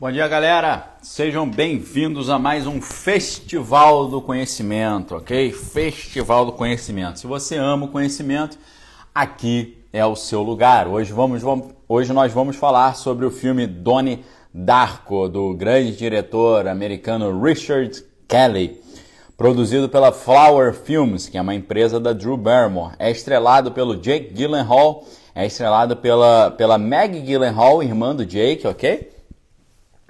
Bom dia, galera! Sejam bem-vindos a mais um Festival do Conhecimento, ok? Festival do Conhecimento. Se você ama o conhecimento, aqui é o seu lugar. Hoje, vamos, vamos, hoje nós vamos falar sobre o filme Donnie Darko, do grande diretor americano Richard Kelly, produzido pela Flower Films, que é uma empresa da Drew Barrymore. É estrelado pelo Jake Gyllenhaal, é estrelado pela, pela Maggie Gyllenhaal, irmã do Jake, ok?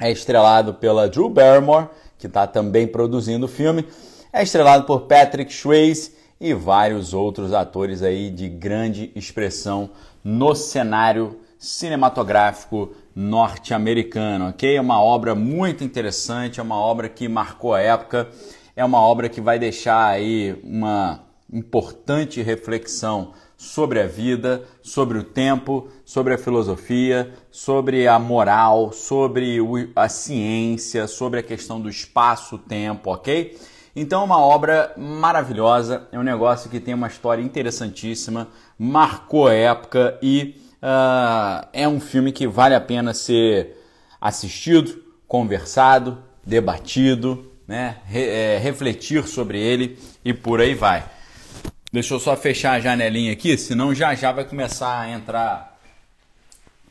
É estrelado pela Drew Barrymore, que está também produzindo o filme, é estrelado por Patrick Swayze e vários outros atores aí de grande expressão no cenário cinematográfico norte-americano, ok? É uma obra muito interessante, é uma obra que marcou a época, é uma obra que vai deixar aí uma importante reflexão sobre a vida, sobre o tempo, sobre a filosofia, sobre a moral, sobre a ciência, sobre a questão do espaço-tempo, ok? Então, é uma obra maravilhosa, é um negócio que tem uma história interessantíssima, marcou a época e uh, é um filme que vale a pena ser assistido, conversado, debatido, né? Re é, refletir sobre ele e por aí vai. Deixa eu só fechar a janelinha aqui, senão já já vai começar a entrar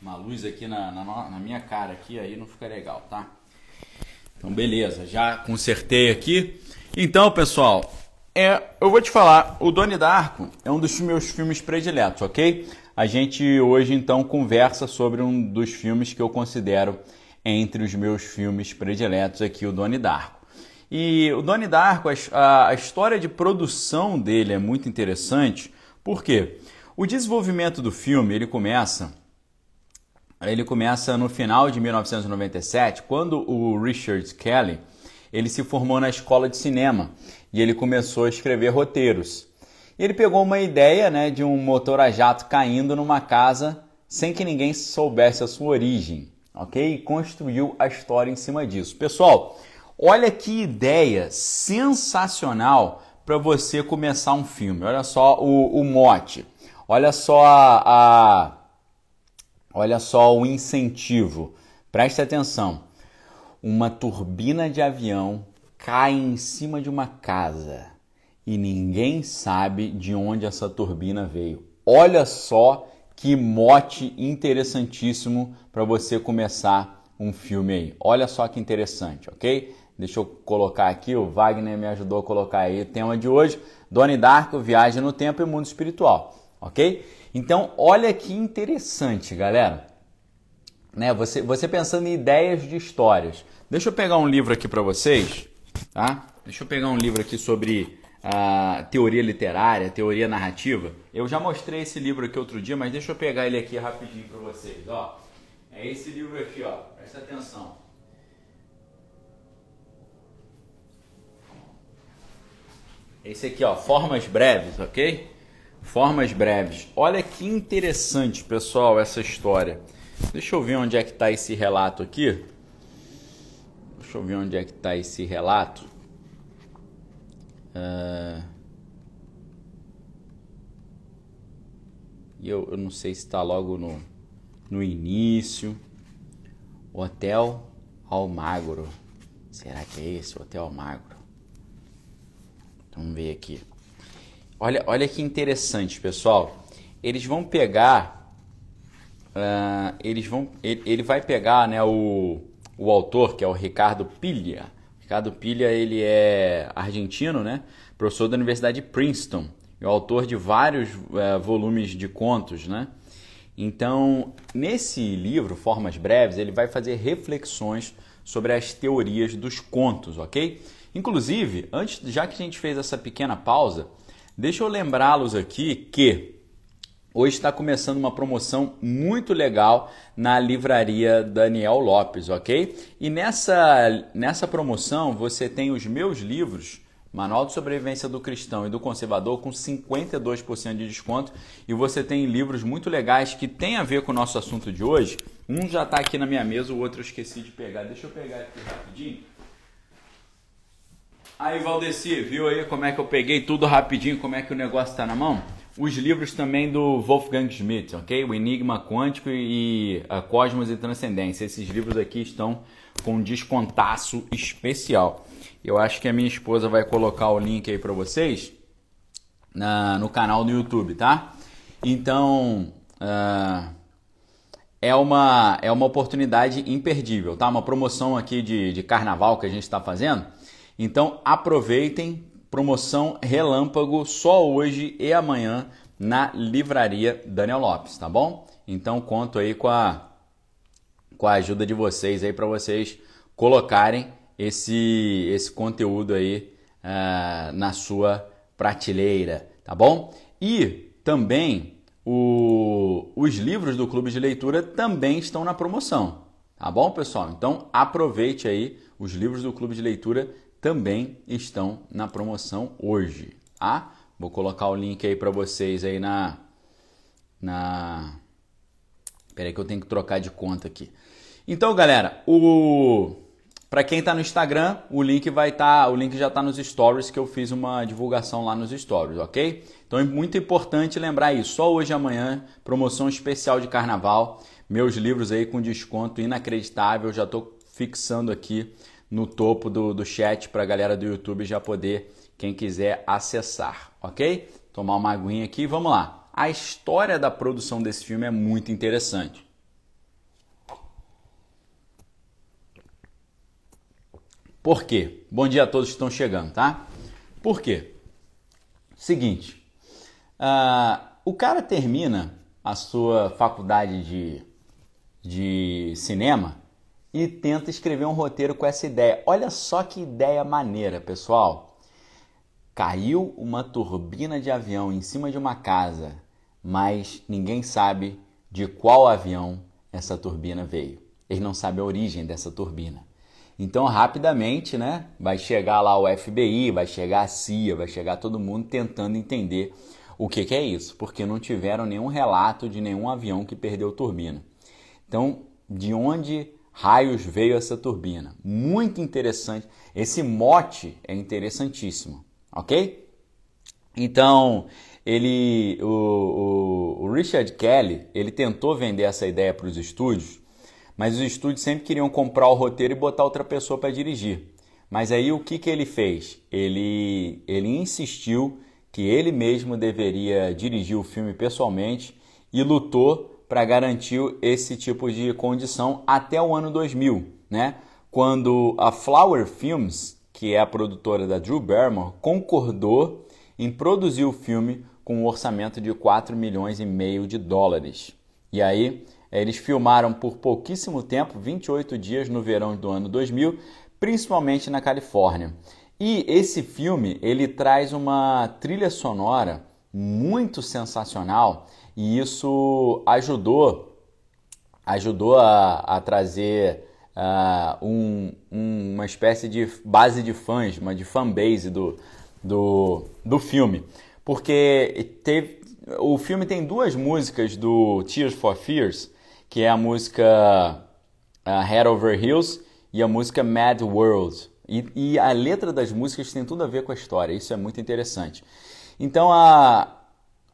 uma luz aqui na, na, na minha cara aqui, aí não fica legal, tá? Então beleza, já consertei aqui. Então, pessoal, é, eu vou te falar, o Doni Darko é um dos meus filmes prediletos, ok? A gente hoje então conversa sobre um dos filmes que eu considero entre os meus filmes prediletos aqui, o Doni Darko. E o Donnie Darko, a, a história de produção dele é muito interessante, porque o desenvolvimento do filme ele começa ele começa no final de 1997, quando o Richard Kelly ele se formou na escola de cinema e ele começou a escrever roteiros. Ele pegou uma ideia né, de um motor a jato caindo numa casa sem que ninguém soubesse a sua origem, ok? E construiu a história em cima disso. Pessoal, Olha que ideia sensacional para você começar um filme. Olha só o, o mote. Olha só a, a, olha só o incentivo. Preste atenção. Uma turbina de avião cai em cima de uma casa e ninguém sabe de onde essa turbina veio. Olha só que mote interessantíssimo para você começar um filme aí. Olha só que interessante, ok? Deixa eu colocar aqui, o Wagner me ajudou a colocar aí o tema de hoje, Doni Darko, Viagem no Tempo e Mundo Espiritual, ok? Então, olha que interessante, galera. Né, você, você pensando em ideias de histórias. Deixa eu pegar um livro aqui para vocês, tá? Deixa eu pegar um livro aqui sobre a teoria literária, teoria narrativa. Eu já mostrei esse livro aqui outro dia, mas deixa eu pegar ele aqui rapidinho para vocês, ó. É esse livro aqui, ó. Presta atenção. Esse aqui, ó, formas breves, ok? Formas breves. Olha que interessante, pessoal, essa história. Deixa eu ver onde é que está esse relato aqui. Deixa eu ver onde é que está esse relato. Uh... E eu, eu não sei se está logo no, no início. Hotel Almagro. Será que é esse, Hotel Almagro? Vamos ver aqui. Olha, olha que interessante, pessoal. Eles vão pegar. Uh, eles vão, ele, ele, vai pegar né, o, o autor, que é o Ricardo Pilha. Ricardo Pilha ele é argentino, né? professor da Universidade de Princeton. O autor de vários uh, volumes de contos. Né? Então, nesse livro, Formas Breves, ele vai fazer reflexões sobre as teorias dos contos, ok? Inclusive, antes, já que a gente fez essa pequena pausa, deixa eu lembrá-los aqui que hoje está começando uma promoção muito legal na livraria Daniel Lopes, ok? E nessa, nessa promoção você tem os meus livros. Manual de Sobrevivência do Cristão e do Conservador com 52% de desconto. E você tem livros muito legais que tem a ver com o nosso assunto de hoje. Um já está aqui na minha mesa, o outro eu esqueci de pegar. Deixa eu pegar aqui rapidinho. Aí, Valdeci, viu aí como é que eu peguei tudo rapidinho, como é que o negócio está na mão? os livros também do Wolfgang Schmidt, ok? O Enigma Quântico e a Cosmos e Transcendência. Esses livros aqui estão com um descontaço especial. Eu acho que a minha esposa vai colocar o link aí para vocês na, no canal do YouTube, tá? Então, uh, é, uma, é uma oportunidade imperdível, tá? Uma promoção aqui de, de carnaval que a gente está fazendo. Então, aproveitem, promoção relâmpago só hoje e amanhã na livraria Daniel Lopes, tá bom? Então, conto aí com a, com a ajuda de vocês aí para vocês colocarem esse, esse conteúdo aí uh, na sua prateleira, tá bom? E também o, os livros do Clube de Leitura também estão na promoção, tá bom, pessoal? Então aproveite aí, os livros do Clube de Leitura também estão na promoção hoje, tá? Vou colocar o link aí para vocês aí na na Peraí que eu tenho que trocar de conta aqui. Então, galera, o para quem está no Instagram, o link vai estar, tá, o link já está nos stories que eu fiz uma divulgação lá nos stories, ok? Então é muito importante lembrar isso. Só hoje e amanhã, promoção especial de carnaval, meus livros aí com desconto inacreditável. Já estou fixando aqui no topo do, do chat para a galera do YouTube já poder, quem quiser, acessar, ok? Tomar uma aguinha aqui, vamos lá. A história da produção desse filme é muito interessante. Por quê? Bom dia a todos que estão chegando, tá? Por quê? Seguinte, uh, o cara termina a sua faculdade de, de cinema e tenta escrever um roteiro com essa ideia. Olha só que ideia maneira, pessoal. Caiu uma turbina de avião em cima de uma casa, mas ninguém sabe de qual avião essa turbina veio. Eles não sabem a origem dessa turbina. Então, rapidamente, né, vai chegar lá o FBI, vai chegar a CIA, vai chegar todo mundo tentando entender o que, que é isso, porque não tiveram nenhum relato de nenhum avião que perdeu turbina. Então, de onde raios veio essa turbina? Muito interessante. Esse mote é interessantíssimo, ok? Então, ele, o, o, o Richard Kelly, ele tentou vender essa ideia para os estúdios mas os estúdios sempre queriam comprar o roteiro e botar outra pessoa para dirigir. Mas aí o que, que ele fez? Ele, ele insistiu que ele mesmo deveria dirigir o filme pessoalmente e lutou para garantir esse tipo de condição até o ano 2000, né? quando a Flower Films, que é a produtora da Drew Barrymore, concordou em produzir o filme com um orçamento de 4 milhões e meio de dólares. E aí eles filmaram por pouquíssimo tempo, 28 dias no verão do ano 2000, principalmente na Califórnia. E esse filme, ele traz uma trilha sonora muito sensacional e isso ajudou ajudou a, a trazer uh, um, um, uma espécie de base de fãs, uma de fanbase do, do, do filme. Porque teve, o filme tem duas músicas do Tears for Fears que é a música uh, Head Over Heels e a música Mad World. E, e, a letra das músicas tem tudo a ver com a história, isso é muito interessante. Então, a,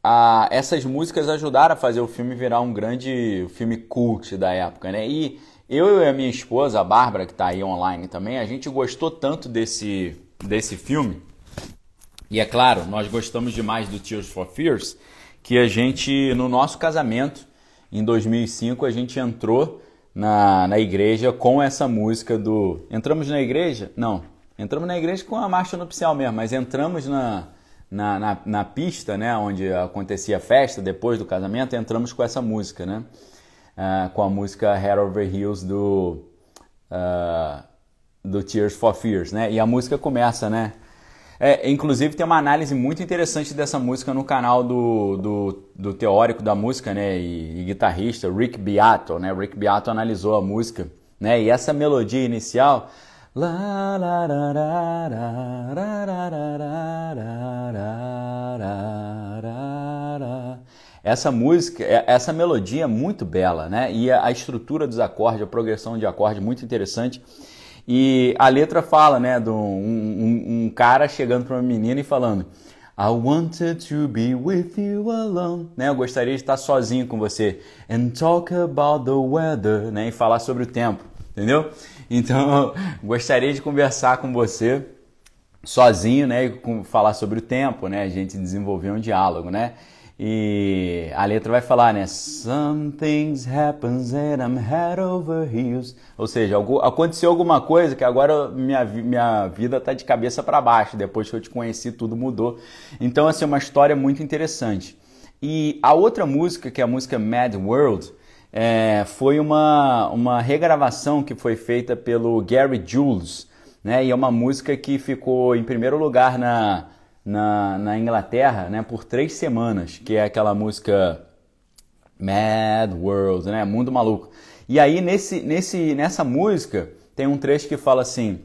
a, essas músicas ajudaram a fazer o filme virar um grande filme cult da época, né? E eu e a minha esposa, a Bárbara, que está aí online também, a gente gostou tanto desse, desse filme. E é claro, nós gostamos demais do Tears for Fears, que a gente, no nosso casamento, em 2005 a gente entrou na, na igreja com essa música do. Entramos na igreja? Não. Entramos na igreja com a marcha nupcial mesmo, mas entramos na, na, na, na, pista, né, onde acontecia a festa depois do casamento, entramos com essa música, né, uh, com a música Head Over Heels do, uh, do Tears for Fears, né, e a música começa, né, é, inclusive tem uma análise muito interessante dessa música no canal do, do, do teórico da música né, e, e, guitarrista Rick Beato. Né? Rick Beato analisou a música né, e essa melodia inicial. Essa música, essa melodia é muito bela, né? E a estrutura dos acordes, a progressão de acorde muito interessante. E a letra fala, né, de um, um, um cara chegando para uma menina e falando: I wanted to be with you alone. Né? Eu gostaria de estar sozinho com você. And talk about the weather. Né? E falar sobre o tempo. Entendeu? Então, gostaria de conversar com você sozinho, né? E falar sobre o tempo, né? A gente desenvolver um diálogo, né? E a letra vai falar, né? Some things happens and I'm head over heels. Ou seja, aconteceu alguma coisa que agora minha, minha vida tá de cabeça para baixo. Depois que eu te conheci, tudo mudou. Então, assim, é uma história muito interessante. E a outra música, que é a música Mad World, é, foi uma, uma regravação que foi feita pelo Gary Jules, né? E é uma música que ficou em primeiro lugar na na, na Inglaterra né, por três semanas, que é aquela música Mad World, né, Mundo Maluco. E aí nesse, nesse, nessa música tem um trecho que fala assim: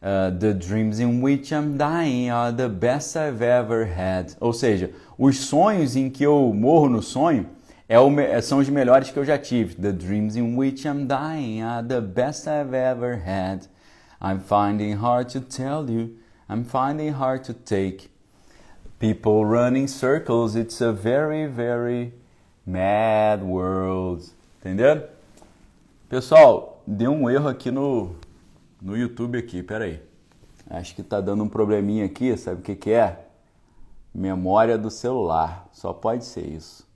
uh, The dreams in which I'm dying are the best I've ever had. Ou seja, os sonhos em que eu morro no sonho é o, são os melhores que eu já tive. The dreams in which I'm dying are the best I've ever had. I'm finding hard to tell you, I'm finding hard to take. People running circles, it's a very, very mad world. Entendeu? Pessoal, deu um erro aqui no, no YouTube aqui, peraí. Acho que tá dando um probleminha aqui, sabe o que que é? Memória do celular, só pode ser isso.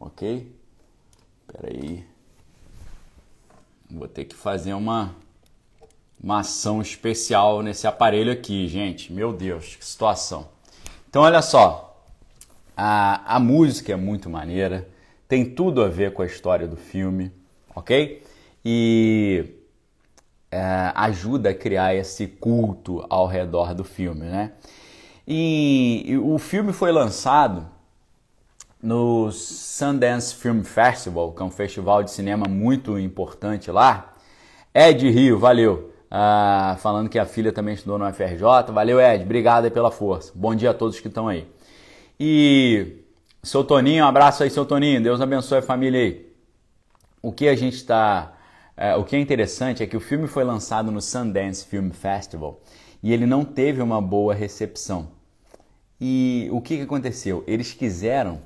Ok? Peraí. Vou ter que fazer uma, uma ação especial nesse aparelho aqui, gente. Meu Deus, que situação. Então, olha só, a, a música é muito maneira, tem tudo a ver com a história do filme, ok? E é, ajuda a criar esse culto ao redor do filme, né? E, e o filme foi lançado no Sundance Film Festival, que é um festival de cinema muito importante lá. Ed Rio, valeu! ah, falando que a filha também estudou no FRJ. Valeu, Ed, obrigado pela força. Bom dia a todos que estão aí. E seu Toninho, um abraço aí, seu Toninho. Deus abençoe a família aí. O que a gente está. É, o que é interessante é que o filme foi lançado no Sundance Film Festival e ele não teve uma boa recepção. E o que, que aconteceu? Eles quiseram,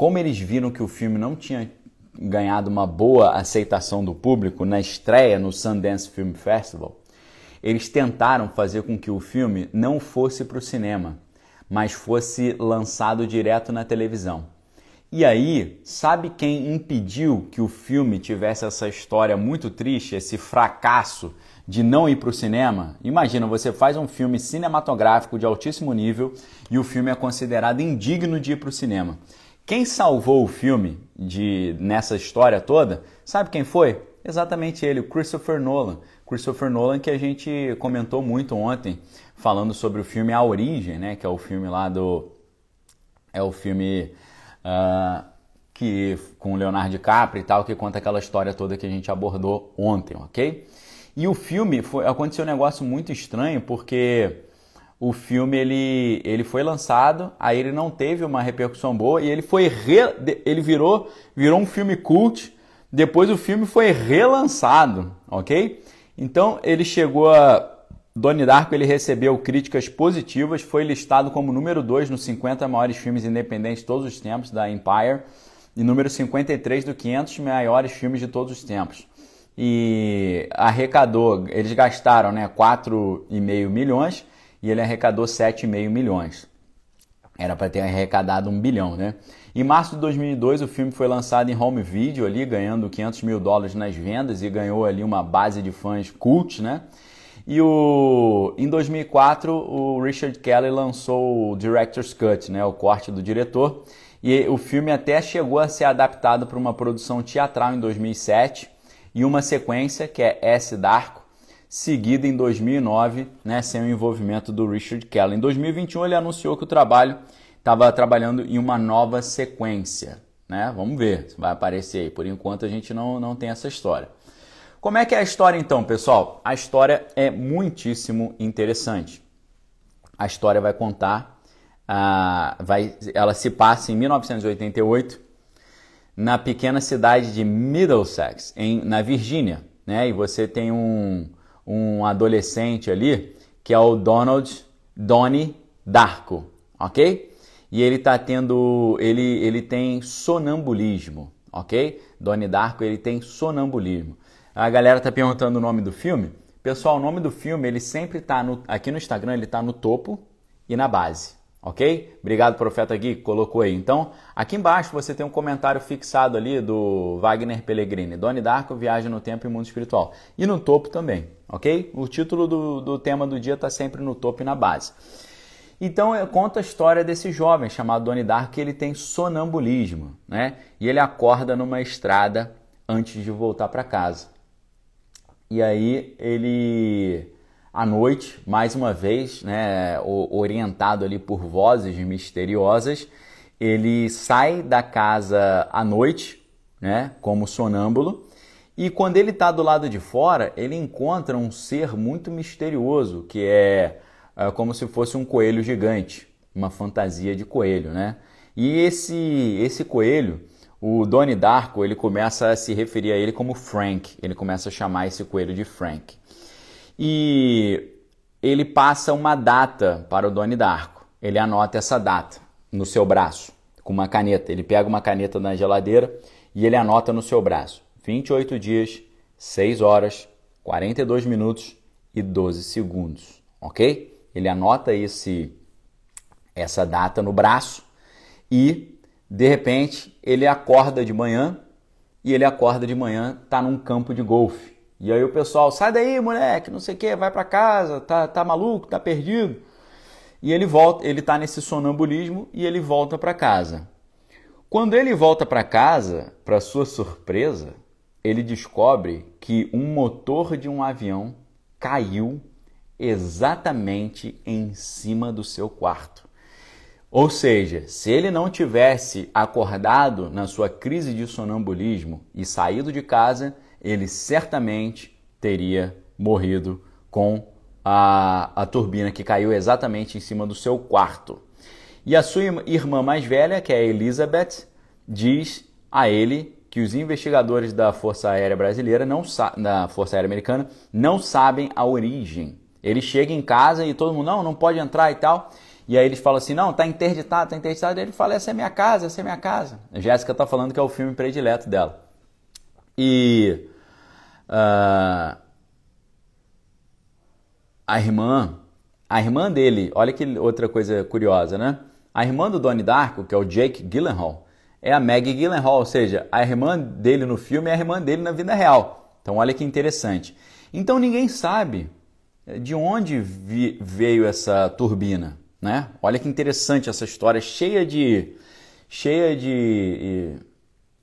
como eles viram que o filme não tinha ganhado uma boa aceitação do público na estreia no Sundance Film Festival, eles tentaram fazer com que o filme não fosse para o cinema, mas fosse lançado direto na televisão. E aí, sabe quem impediu que o filme tivesse essa história muito triste, esse fracasso de não ir para o cinema? Imagina, você faz um filme cinematográfico de altíssimo nível e o filme é considerado indigno de ir para o cinema. Quem salvou o filme de nessa história toda, sabe quem foi? Exatamente ele, o Christopher Nolan. Christopher Nolan que a gente comentou muito ontem, falando sobre o filme A Origem, né? Que é o filme lá do... É o filme uh, que com Leonardo DiCaprio e tal, que conta aquela história toda que a gente abordou ontem, ok? E o filme, foi, aconteceu um negócio muito estranho, porque o filme ele, ele foi lançado, aí ele não teve uma repercussão boa e ele foi re, ele virou virou um filme cult. Depois o filme foi relançado, ok? Então ele chegou a Donnie Darko ele recebeu críticas positivas, foi listado como número 2 nos 50 maiores filmes independentes de todos os tempos da Empire e número 53 dos 500 maiores filmes de todos os tempos. E arrecadou, eles gastaram né, 4,5 milhões e ele arrecadou 7,5 milhões. Era para ter arrecadado um bilhão, né? Em março de 2002, o filme foi lançado em home video ali, ganhando 500 mil dólares nas vendas e ganhou ali uma base de fãs cult, né? E o, em 2004, o Richard Kelly lançou o Director's Cut, né? O corte do diretor. E o filme até chegou a ser adaptado para uma produção teatral em 2007 e uma sequência que é S. Darko, seguida em 2009, né, sem o envolvimento do Richard Kelly. Em 2021 ele anunciou que o trabalho estava trabalhando em uma nova sequência. Né? Vamos ver se vai aparecer aí. Por enquanto a gente não, não tem essa história. Como é que é a história então, pessoal? A história é muitíssimo interessante. A história vai contar, uh, vai, ela se passa em 1988 na pequena cidade de Middlesex, em, na Virgínia. Né? E você tem um, um adolescente ali, que é o Donald Donnie Darko, ok? E ele está tendo, ele, ele tem sonambulismo, ok? Donnie Darko ele tem sonambulismo. A galera está perguntando o nome do filme. Pessoal, o nome do filme ele sempre está aqui no Instagram ele está no topo e na base, ok? Obrigado, Profeta Gui, colocou aí. Então, aqui embaixo você tem um comentário fixado ali do Wagner Pellegrini, Donnie Darko, Viagem no Tempo e Mundo Espiritual. E no topo também, ok? O título do, do tema do dia está sempre no topo e na base. Então, conta a história desse jovem chamado Donnie Darko, que ele tem sonambulismo, né? E ele acorda numa estrada antes de voltar para casa. E aí ele à noite, mais uma vez, né, orientado ali por vozes misteriosas, ele sai da casa à noite, né, como sonâmbulo, e quando ele está do lado de fora, ele encontra um ser muito misterioso, que é, é como se fosse um coelho gigante, uma fantasia de coelho, né? E esse esse coelho, o Donnie Darko, ele começa a se referir a ele como Frank, ele começa a chamar esse coelho de Frank e ele passa uma data para o Doni Darko. Ele anota essa data no seu braço com uma caneta. Ele pega uma caneta na geladeira e ele anota no seu braço: 28 dias, 6 horas, 42 minutos e 12 segundos, OK? Ele anota esse essa data no braço e de repente ele acorda de manhã e ele acorda de manhã, tá num campo de golfe. E aí o pessoal, sai daí, moleque, não sei o que, vai para casa, tá, tá maluco, tá perdido. E ele volta, ele tá nesse sonambulismo e ele volta para casa. Quando ele volta para casa, para sua surpresa, ele descobre que um motor de um avião caiu exatamente em cima do seu quarto. Ou seja, se ele não tivesse acordado na sua crise de sonambulismo e saído de casa, ele certamente teria morrido com a, a turbina que caiu exatamente em cima do seu quarto. E a sua irmã mais velha, que é Elizabeth, diz a ele que os investigadores da Força Aérea Brasileira, não da Força Aérea Americana, não sabem a origem. Ele chega em casa e todo mundo, não, não pode entrar e tal. E aí eles falam assim, não, tá interditado, tá interditado. E ele fala, essa é minha casa, essa é minha casa. A Jéssica tá falando que é o filme predileto dela. E uh, a irmã, a irmã dele, olha que outra coisa curiosa, né? A irmã do Donnie Darko, que é o Jake Gyllenhaal, é a Maggie Gyllenhaal, ou seja, a irmã dele no filme é a irmã dele na vida real. Então olha que interessante. Então ninguém sabe de onde vi, veio essa turbina, né? Olha que interessante essa história, cheia de cheia de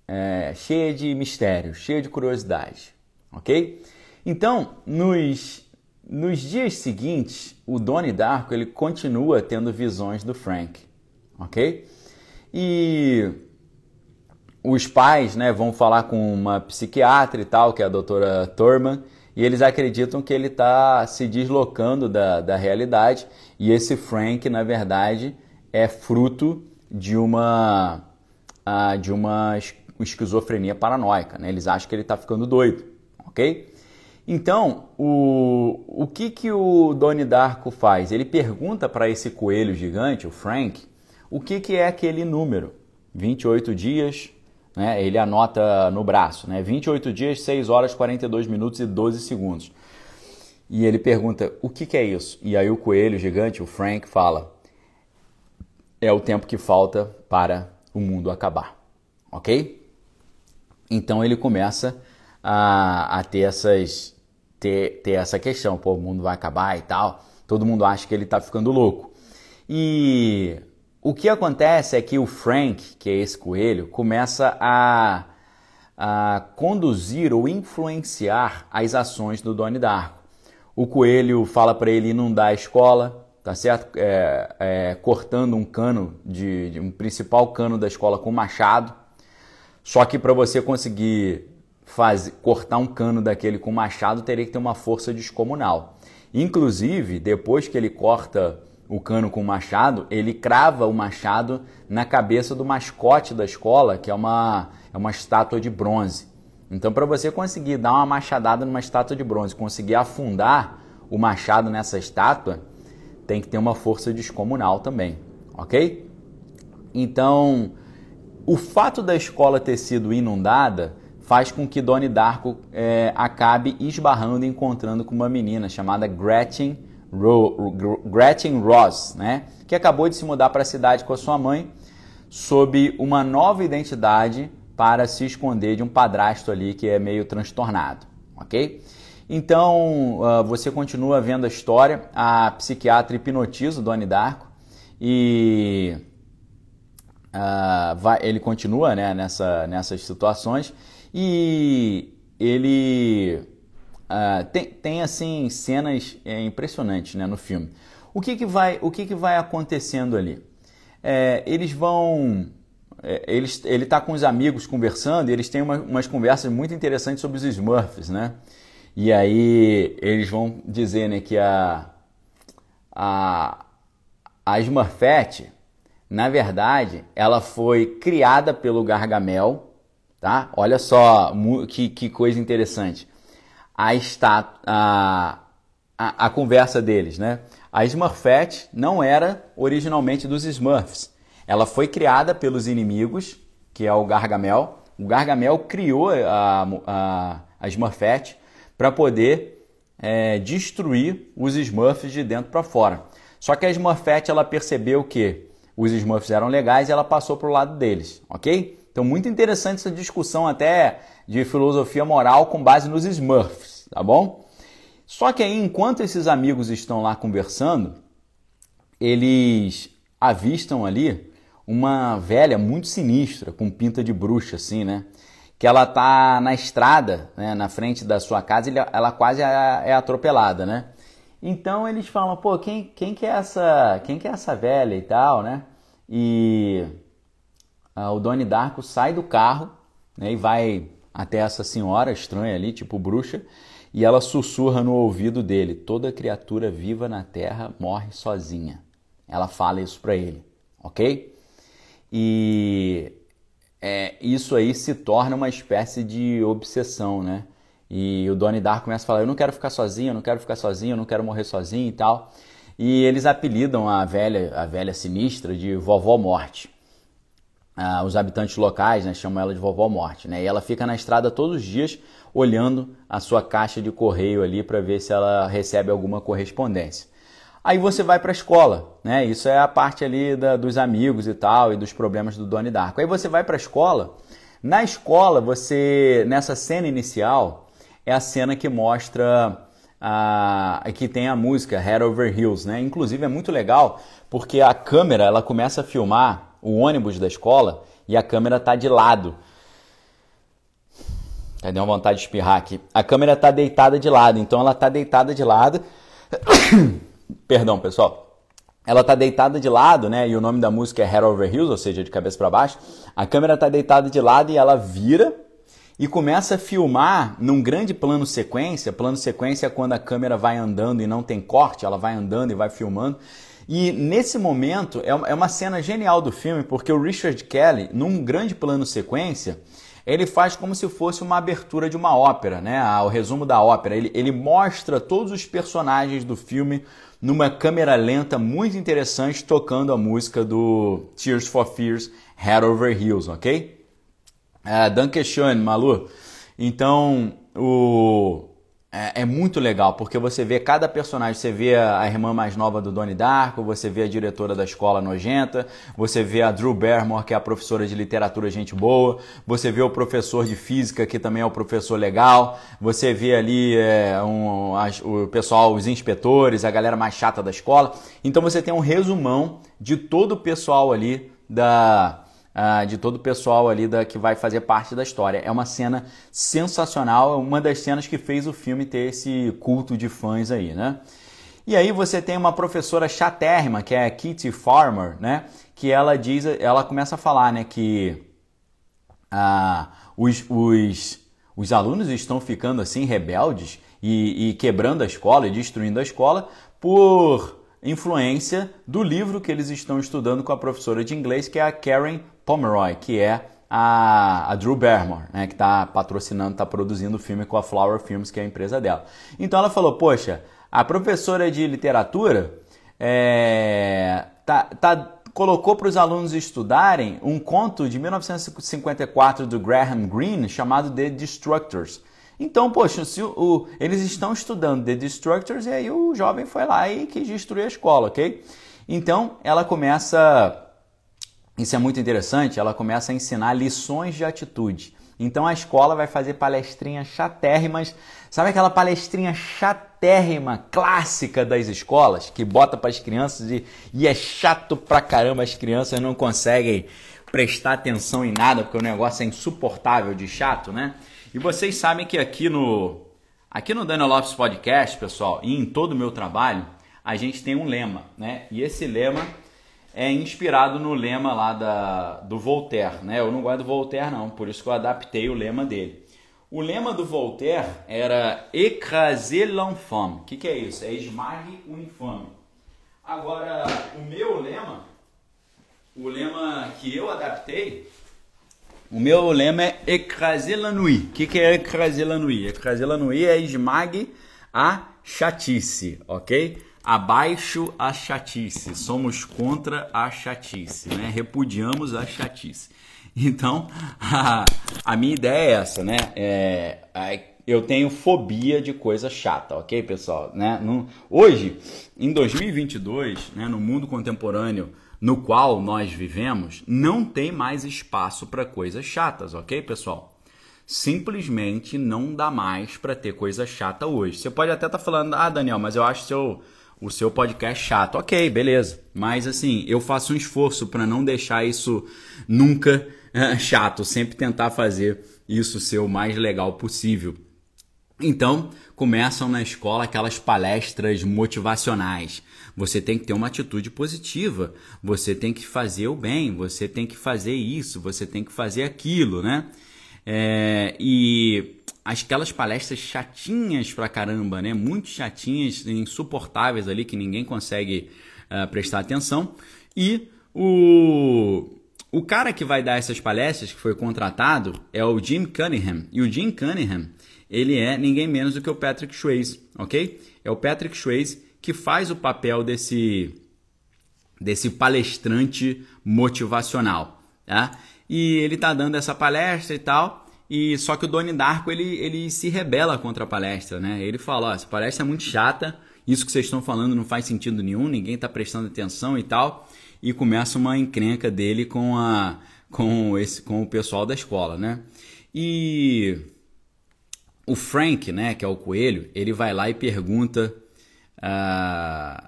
é, cheia de mistérios, cheia de curiosidade ok? Então, nos, nos dias seguintes, o Donnie Darko ele continua tendo visões do Frank, ok? E os pais né, vão falar com uma psiquiatra e tal, que é a doutora Thurman, e eles acreditam que ele está se deslocando da, da realidade e esse Frank, na verdade, é fruto de uma, uh, de uma esquizofrenia paranoica. Né? Eles acham que ele está ficando doido ok? Então, o, o que, que o Donnie Darko faz? Ele pergunta para esse coelho gigante, o Frank, o que, que é aquele número. 28 dias, né? ele anota no braço, né? 28 dias, 6 horas, 42 minutos e 12 segundos. E ele pergunta, o que, que é isso? E aí o coelho gigante, o Frank, fala, é o tempo que falta para o mundo acabar, ok? Então ele começa a, a ter essas ter, ter essa questão, pô, o mundo vai acabar e tal. Todo mundo acha que ele está ficando louco. E o que acontece é que o Frank, que é esse coelho, começa a, a conduzir ou influenciar as ações do Donnie Darko. O coelho fala para ele inundar a escola, tá certo? É, é, cortando um cano de, de um principal cano da escola com machado. Só que para você conseguir faz, cortar um cano daquele com machado teria que ter uma força descomunal. Inclusive, depois que ele corta o cano com o machado, ele crava o machado na cabeça do mascote da escola, que é uma, é uma estátua de bronze. Então, para você conseguir dar uma machadada numa estátua de bronze, conseguir afundar o machado nessa estátua, tem que ter uma força descomunal também, ok? Então, o fato da escola ter sido inundada faz com que Donnie Darko é, acabe esbarrando e encontrando com uma menina chamada Gretchen, Ro Gretchen Ross, né? que acabou de se mudar para a cidade com a sua mãe sob uma nova identidade para se esconder de um padrasto ali que é meio transtornado, ok? Então uh, você continua vendo a história, a psiquiatra hipnotiza o Donnie Darko e uh, vai, ele continua né, nessa, nessas situações e ele uh, tem, tem assim cenas é, impressionantes né, no filme. O que, que, vai, o que, que vai acontecendo ali? É, eles vão é, eles, ele está com os amigos conversando e eles têm uma, umas conversas muito interessantes sobre os Smurfs, né? E aí eles vão dizer né, que a, a, a Smurfette, na verdade, ela foi criada pelo Gargamel, tá? Olha só que, que coisa interessante. A, está, a, a, a conversa deles, né? A Smurfette não era originalmente dos Smurfs. Ela foi criada pelos inimigos, que é o Gargamel. O Gargamel criou a, a, a Smurfette para poder é, destruir os Smurfs de dentro para fora. Só que a Smurfette ela percebeu que os Smurfs eram legais e ela passou para o lado deles, ok? Então muito interessante essa discussão até de filosofia moral com base nos Smurfs, tá bom? Só que aí enquanto esses amigos estão lá conversando, eles avistam ali uma velha muito sinistra, com pinta de bruxa assim, né? que ela tá na estrada, né, na frente da sua casa, ela quase é, é atropelada, né? Então eles falam, pô, quem, quem que é essa, quem que é essa velha e tal, né? E o Doni Darko sai do carro, né, e vai até essa senhora estranha ali, tipo bruxa, e ela sussurra no ouvido dele: toda criatura viva na Terra morre sozinha. Ela fala isso para ele, ok? E é, isso aí se torna uma espécie de obsessão, né? E o Donnie Darko começa a falar: Eu não quero ficar sozinho, eu não quero ficar sozinho, eu não quero morrer sozinho e tal. E eles apelidam a velha, a velha sinistra de Vovó Morte. Ah, os habitantes locais né, chamam ela de Vovó Morte. Né? E ela fica na estrada todos os dias olhando a sua caixa de correio ali para ver se ela recebe alguma correspondência. Aí você vai para a escola, né? Isso é a parte ali da, dos amigos e tal, e dos problemas do Donnie Darko. Aí você vai para a escola. Na escola, você, nessa cena inicial, é a cena que mostra a, que tem a música Head Over Heels, né? Inclusive é muito legal porque a câmera ela começa a filmar o ônibus da escola e a câmera tá de lado. Deu uma vontade de espirrar aqui. A câmera tá deitada de lado, então ela tá deitada de lado. Perdão, pessoal. Ela tá deitada de lado, né? E o nome da música é Head Over Heels, ou seja, de cabeça para baixo. A câmera tá deitada de lado e ela vira e começa a filmar num grande plano sequência. Plano sequência é quando a câmera vai andando e não tem corte, ela vai andando e vai filmando. E nesse momento é, é uma cena genial do filme, porque o Richard Kelly, num grande plano sequência, ele faz como se fosse uma abertura de uma ópera, né? O resumo da ópera. Ele, ele mostra todos os personagens do filme numa câmera lenta muito interessante, tocando a música do Tears for Fears, Head Over Heels, ok? Uh, Dankeschön, Malu. Então, o, é, é, muito legal, porque você vê cada personagem, você vê a irmã mais nova do Donnie Darko, você vê a diretora da escola nojenta, você vê a Drew Barrymore, que é a professora de literatura gente boa, você vê o professor de física, que também é o professor legal, você vê ali é, um, as, o pessoal, os inspetores, a galera mais chata da escola. Então você tem um resumão de todo o pessoal ali da uh, de todo o pessoal ali da, que vai fazer parte da história. É uma cena sensacional, é uma das cenas que fez o filme ter esse culto de fãs aí, né? E aí você tem uma professora chatérrima, que é Kitty Farmer, né? Que ela diz, ela começa a falar, né, que uh, os, os, os alunos estão ficando assim rebeldes e, e quebrando a escola e destruindo a escola por influência do livro que eles estão estudando com a professora de inglês, que é a Karen Pomeroy, que é a, a Drew Barrymore, né, que está patrocinando, está produzindo o filme com a Flower Films, que é a empresa dela. Então ela falou, poxa, a professora de literatura é, tá, tá colocou para os alunos estudarem um conto de 1954 do Graham Greene chamado The Destructors. Então, poxa, o, eles estão estudando The Destructors e aí o jovem foi lá e quis destruir a escola, ok? Então, ela começa, isso é muito interessante, ela começa a ensinar lições de atitude. Então a escola vai fazer palestrinhas chatérrimas. Sabe aquela palestrinha chatérrima clássica das escolas que bota para as crianças e, e é chato pra caramba, as crianças não conseguem prestar atenção em nada porque o negócio é insuportável de chato, né? E vocês sabem que aqui no aqui no Daniel Lopes Podcast, pessoal, e em todo o meu trabalho, a gente tem um lema, né? E esse lema é inspirado no lema lá da, do Voltaire, né? Eu não gosto do Voltaire não, por isso que eu adaptei o lema dele. O lema do Voltaire era écraser l'infâme. O que, que é isso? É esmague o infame. Agora, o meu lema, o lema que eu adaptei, o meu lema é écraser la. O que, que é écraser la nuit? Écraser la é esmague a chatice, ok? Abaixo a chatice, somos contra a chatice, né? repudiamos a chatice. Então, a, a minha ideia é essa, né? É, eu tenho fobia de coisa chata, ok, pessoal? Né? No, hoje, em 2022, né, no mundo contemporâneo no qual nós vivemos, não tem mais espaço para coisas chatas, ok, pessoal? Simplesmente não dá mais para ter coisa chata hoje. Você pode até estar tá falando, ah, Daniel, mas eu acho seu o seu podcast chato. Ok, beleza. Mas assim, eu faço um esforço para não deixar isso nunca chato, sempre tentar fazer isso ser o mais legal possível. Então, começam na escola aquelas palestras motivacionais. Você tem que ter uma atitude positiva, você tem que fazer o bem, você tem que fazer isso, você tem que fazer aquilo, né? É, e aquelas palestras chatinhas pra caramba, né? Muito chatinhas, insuportáveis ali, que ninguém consegue uh, prestar atenção. E o, o cara que vai dar essas palestras, que foi contratado, é o Jim Cunningham. E o Jim Cunningham, ele é ninguém menos do que o Patrick Swayze, ok? É o Patrick Swayze que faz o papel desse, desse palestrante motivacional, tá? E ele tá dando essa palestra e tal, e só que o Doni Darko ele, ele se rebela contra a palestra, né? Ele fala: ó, essa palestra é muito chata, isso que vocês estão falando não faz sentido nenhum, ninguém está prestando atenção e tal. E começa uma encrenca dele com a com esse com o pessoal da escola, né? E o Frank, né, que é o coelho, ele vai lá e pergunta. Uh,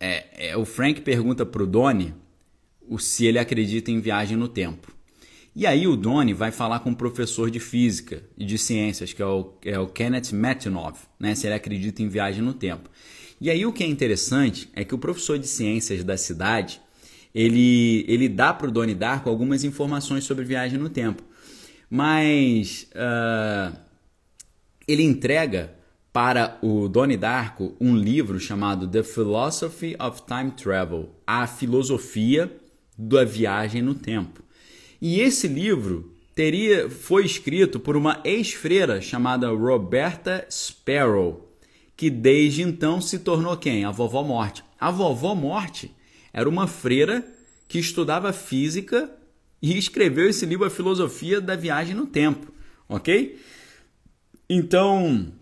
é, é, o Frank pergunta pro Donnie se ele acredita em viagem no tempo. E aí o Doni vai falar com o professor de física e de ciências, que é o, é o Kenneth Matinov, né, se ele acredita em viagem no tempo. E aí o que é interessante é que o professor de ciências da cidade, ele, ele dá para o Doni Darko algumas informações sobre viagem no tempo. Mas uh, ele entrega para o Doni Darko um livro chamado The Philosophy of Time Travel, a filosofia da viagem no tempo. E esse livro teria foi escrito por uma ex-freira chamada Roberta Sparrow, que desde então se tornou quem? A vovó Morte. A vovó Morte era uma freira que estudava física e escreveu esse livro A Filosofia da Viagem no Tempo, ok? Então,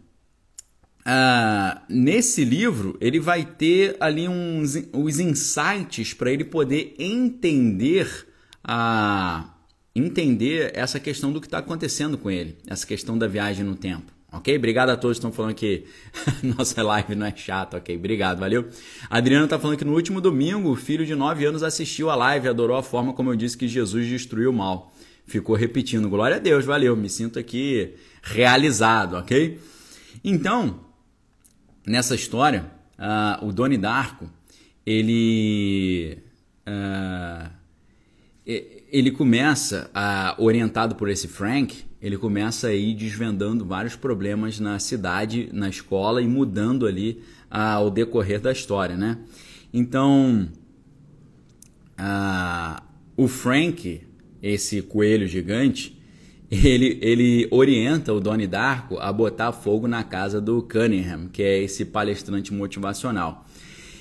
uh, nesse livro, ele vai ter ali uns, os insights para ele poder entender a entender essa questão do que está acontecendo com ele, essa questão da viagem no tempo. Ok? Obrigado a todos que estão falando que nossa live não é chata, ok? Obrigado, valeu. Adriano está falando que no último domingo o filho de 9 anos assistiu a live e adorou a forma como eu disse que Jesus destruiu o mal. Ficou repetindo, glória a Deus, valeu, me sinto aqui realizado, ok? Então, nessa história, uh, o Doni Darko, ele. Uh, ele começa, a, orientado por esse Frank, ele começa a ir desvendando vários problemas na cidade, na escola e mudando ali ao decorrer da história, né? Então, a, o Frank, esse coelho gigante, ele, ele orienta o Donnie Darko a botar fogo na casa do Cunningham, que é esse palestrante motivacional.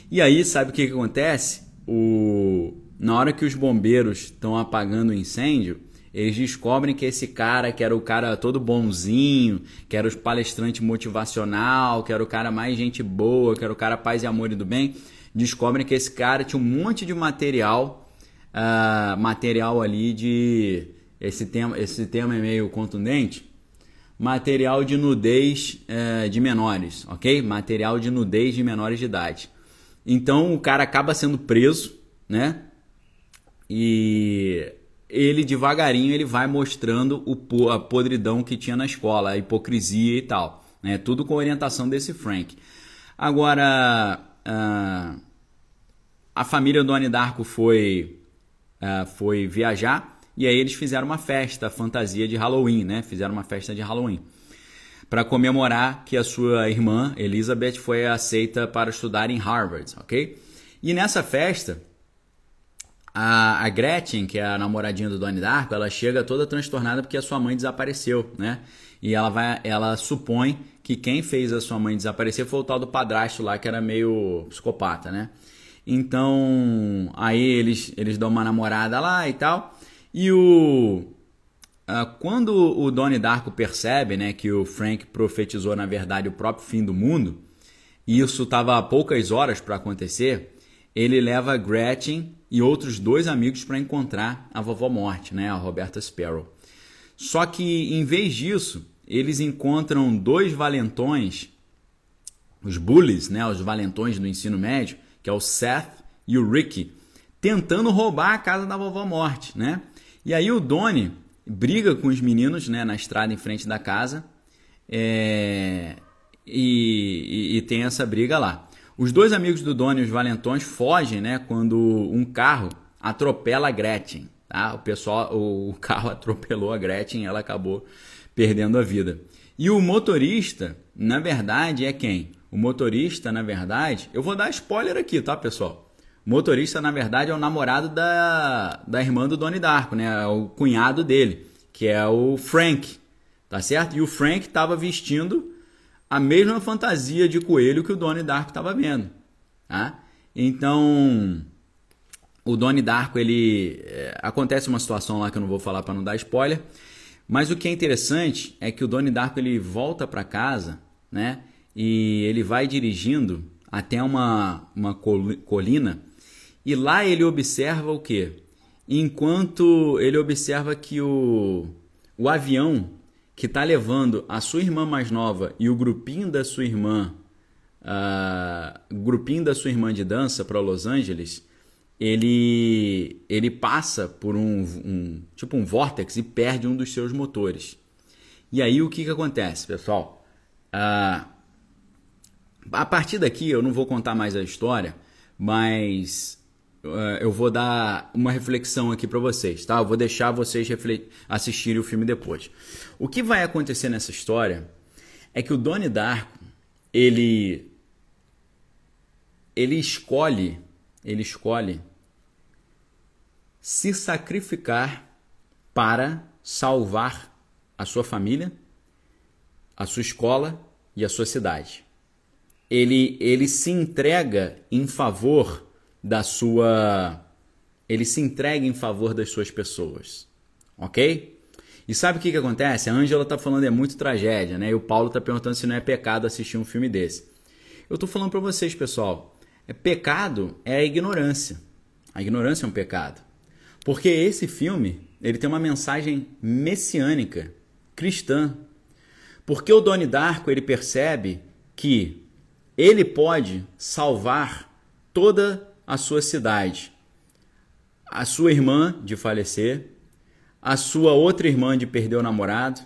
E aí, sabe o que, que acontece? O, na hora que os bombeiros estão apagando o incêndio, eles descobrem que esse cara, que era o cara todo bonzinho, que era o palestrante motivacional, que era o cara mais gente boa, que era o cara paz e amor e do bem, descobrem que esse cara tinha um monte de material, uh, material ali de esse tema, esse tema é meio contundente, material de nudez uh, de menores, ok? Material de nudez de menores de idade. Então o cara acaba sendo preso, né? E ele devagarinho ele vai mostrando o, a podridão que tinha na escola, a hipocrisia e tal. Né? Tudo com orientação desse Frank. Agora, uh, a família do Ani Darko foi, uh, foi viajar e aí eles fizeram uma festa, fantasia de Halloween, né? Fizeram uma festa de Halloween para comemorar que a sua irmã Elizabeth foi aceita para estudar em Harvard, ok? E nessa festa a, a Gretchen, que é a namoradinha do Donnie Darko, ela chega toda transtornada porque a sua mãe desapareceu, né? E ela vai, ela supõe que quem fez a sua mãe desaparecer foi o tal do padrasto lá que era meio psicopata, né? Então, aí eles eles dão uma namorada lá e tal. E o quando o Donnie Darko percebe, né, que o Frank profetizou na verdade o próprio fim do mundo, e isso estava a poucas horas para acontecer, ele leva Gretchen e outros dois amigos para encontrar a vovó morte, né, a Roberta Sparrow. Só que em vez disso, eles encontram dois valentões, os bullies, né, os valentões do ensino médio, que é o Seth e o Ricky, tentando roubar a casa da vovó morte, né? E aí o Donnie briga com os meninos, né, na estrada em frente da casa, é... e, e, e tem essa briga lá. Os dois amigos do Doni, os valentões, fogem né, quando um carro atropela a Gretchen. Tá? O, pessoal, o carro atropelou a Gretchen e ela acabou perdendo a vida. E o motorista, na verdade, é quem? O motorista, na verdade, eu vou dar spoiler aqui, tá, pessoal? O motorista, na verdade, é o namorado da, da irmã do Donnie Darko, né? É o cunhado dele, que é o Frank, tá certo? E o Frank estava vestindo a mesma fantasia de coelho que o Donnie Darko estava vendo. Tá? Então, o Donnie Darko, ele... É, acontece uma situação lá que eu não vou falar para não dar spoiler, mas o que é interessante é que o Donnie Darko ele volta para casa, né? E ele vai dirigindo até uma, uma colina e lá ele observa o que? Enquanto ele observa que o, o avião que está levando a sua irmã mais nova e o grupinho da sua irmã, uh, grupinho da sua irmã de dança para Los Angeles, ele ele passa por um, um tipo um vórtex e perde um dos seus motores. E aí o que, que acontece, pessoal? Uh, a partir daqui eu não vou contar mais a história, mas eu vou dar uma reflexão aqui para vocês, tá? Eu vou deixar vocês assistirem o filme depois. O que vai acontecer nessa história é que o Donnie Darko, ele ele escolhe, ele escolhe se sacrificar para salvar a sua família, a sua escola e a sua cidade. Ele, ele se entrega em favor da sua. Ele se entrega em favor das suas pessoas. Ok? E sabe o que, que acontece? A Ângela está falando é muito tragédia, né? E o Paulo está perguntando se não é pecado assistir um filme desse. Eu estou falando para vocês, pessoal. É pecado é a ignorância. A ignorância é um pecado. Porque esse filme, ele tem uma mensagem messiânica, cristã. Porque o Doni Darko, ele percebe que ele pode salvar toda a sua cidade, a sua irmã de falecer, a sua outra irmã de perder o namorado,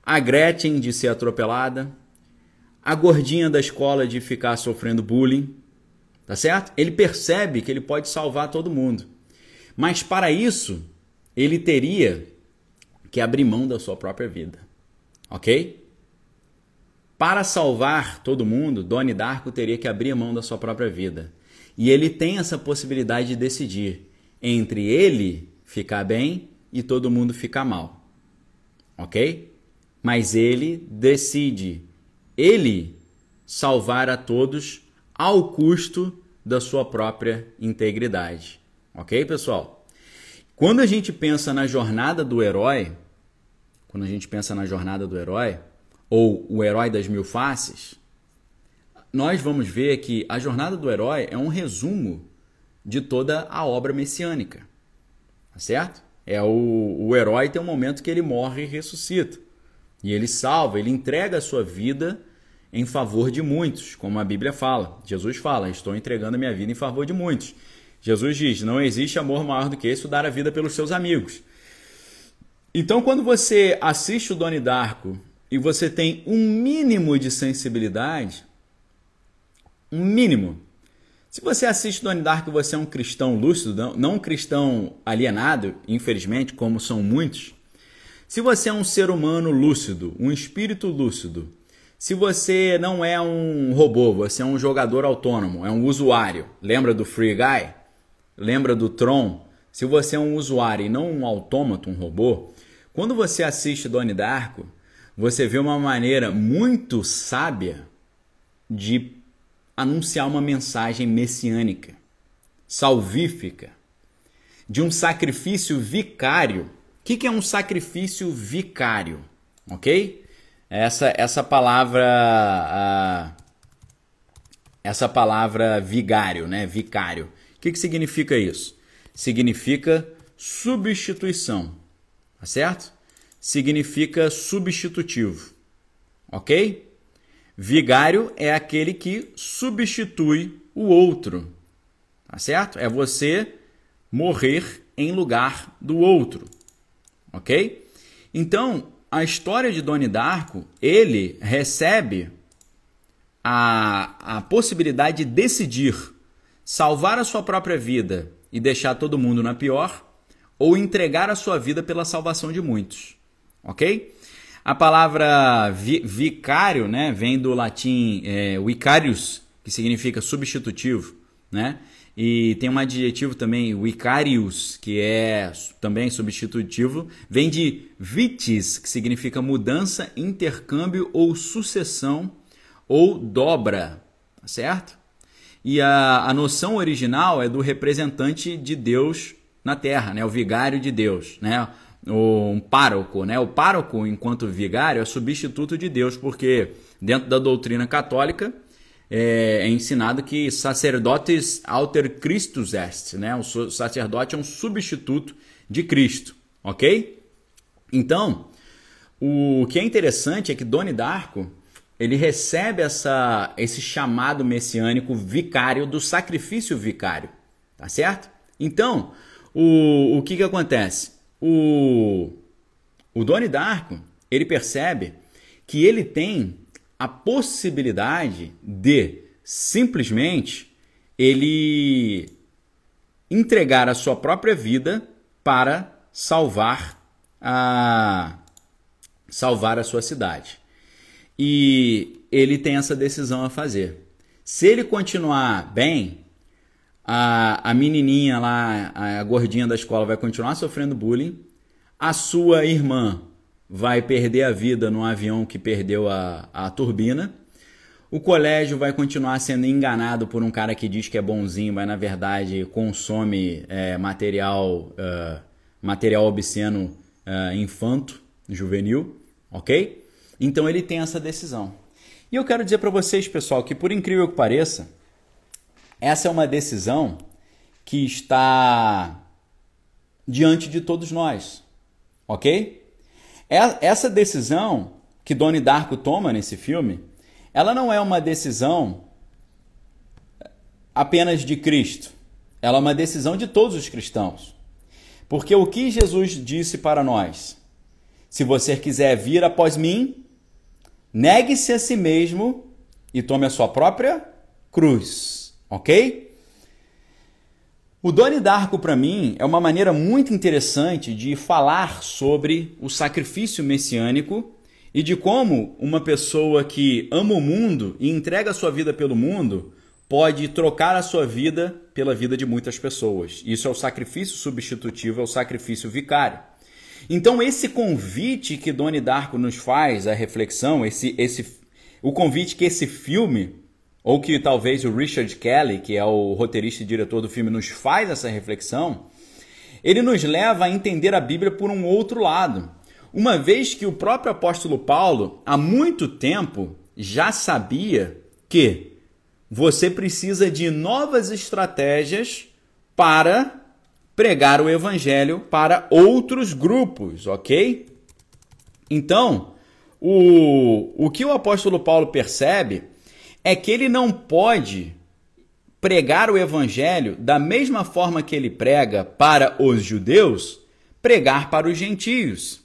a Gretchen de ser atropelada, a gordinha da escola de ficar sofrendo bullying, tá certo? Ele percebe que ele pode salvar todo mundo. Mas para isso, ele teria que abrir mão da sua própria vida. OK? Para salvar todo mundo, Donnie Darko teria que abrir mão da sua própria vida. E ele tem essa possibilidade de decidir entre ele ficar bem e todo mundo ficar mal. Ok? Mas ele decide, ele salvar a todos ao custo da sua própria integridade. ok, pessoal? Quando a gente pensa na jornada do herói, quando a gente pensa na jornada do herói, ou o herói das mil faces, nós vamos ver que a jornada do herói é um resumo de toda a obra messiânica. Tá certo? É o, o herói tem um momento que ele morre e ressuscita. E ele salva, ele entrega a sua vida em favor de muitos, como a Bíblia fala. Jesus fala: Estou entregando a minha vida em favor de muitos. Jesus diz: Não existe amor maior do que esse, dar a vida pelos seus amigos. Então, quando você assiste o Doni Darko e você tem um mínimo de sensibilidade, um mínimo. Se você assiste Donnie Darko você é um cristão lúcido, não um cristão alienado, infelizmente, como são muitos. Se você é um ser humano lúcido, um espírito lúcido, se você não é um robô, você é um jogador autônomo, é um usuário, lembra do Free Guy? Lembra do Tron? Se você é um usuário e não um autômato, um robô, quando você assiste Donnie Darko, você vê uma maneira muito sábia de anunciar uma mensagem messiânica, salvífica, de um sacrifício vicário. O que é um sacrifício vicário? Ok? Essa, essa palavra. essa palavra vigário, né? Vicário. O que, que significa isso? Significa substituição. Tá certo? Significa substitutivo. Ok? Vigário é aquele que substitui o outro. Tá certo? É você morrer em lugar do outro. Ok? Então, a história de Doni Darko, ele recebe a, a possibilidade de decidir salvar a sua própria vida e deixar todo mundo na pior, ou entregar a sua vida pela salvação de muitos. Ok? A palavra vi, vicário né, vem do latim é, vicarius, que significa substitutivo. Né? E tem um adjetivo também, vicarius, que é também substitutivo. Vem de vitis, que significa mudança, intercâmbio ou sucessão ou dobra. Tá certo? E a, a noção original é do representante de Deus na terra, né? o vigário de Deus. Né? Um pároco, né? O pároco, enquanto vigário, é substituto de Deus, porque dentro da doutrina católica é, é ensinado que sacerdotes alter Christus est, né? O sacerdote é um substituto de Cristo, ok? Então, o que é interessante é que Doni Darko ele recebe essa, esse chamado messiânico vicário do sacrifício vicário, tá certo? Então, o, o que, que acontece? O, o Doni Darko ele percebe que ele tem a possibilidade de simplesmente ele entregar a sua própria vida para salvar a salvar a sua cidade. E ele tem essa decisão a fazer. Se ele continuar bem, a, a menininha lá, a gordinha da escola, vai continuar sofrendo bullying. A sua irmã vai perder a vida no avião que perdeu a, a turbina. O colégio vai continuar sendo enganado por um cara que diz que é bonzinho, mas na verdade consome é, material, uh, material obsceno uh, infanto, juvenil, ok? Então ele tem essa decisão. E eu quero dizer para vocês, pessoal, que por incrível que pareça, essa é uma decisão que está diante de todos nós, ok? É, essa decisão que Doni Darko toma nesse filme, ela não é uma decisão apenas de Cristo, ela é uma decisão de todos os cristãos. Porque o que Jesus disse para nós? Se você quiser vir após mim, negue-se a si mesmo e tome a sua própria cruz ok? O Doni Darko, para mim, é uma maneira muito interessante de falar sobre o sacrifício messiânico e de como uma pessoa que ama o mundo e entrega a sua vida pelo mundo pode trocar a sua vida pela vida de muitas pessoas. Isso é o sacrifício substitutivo, é o sacrifício vicário. Então, esse convite que Doni Darko nos faz, a reflexão, esse, esse, o convite que esse filme ou que talvez o Richard Kelly, que é o roteirista e diretor do filme, nos faz essa reflexão, ele nos leva a entender a Bíblia por um outro lado. Uma vez que o próprio apóstolo Paulo, há muito tempo, já sabia que você precisa de novas estratégias para pregar o evangelho para outros grupos, ok? Então, o, o que o apóstolo Paulo percebe é que ele não pode pregar o evangelho da mesma forma que ele prega para os judeus, pregar para os gentios.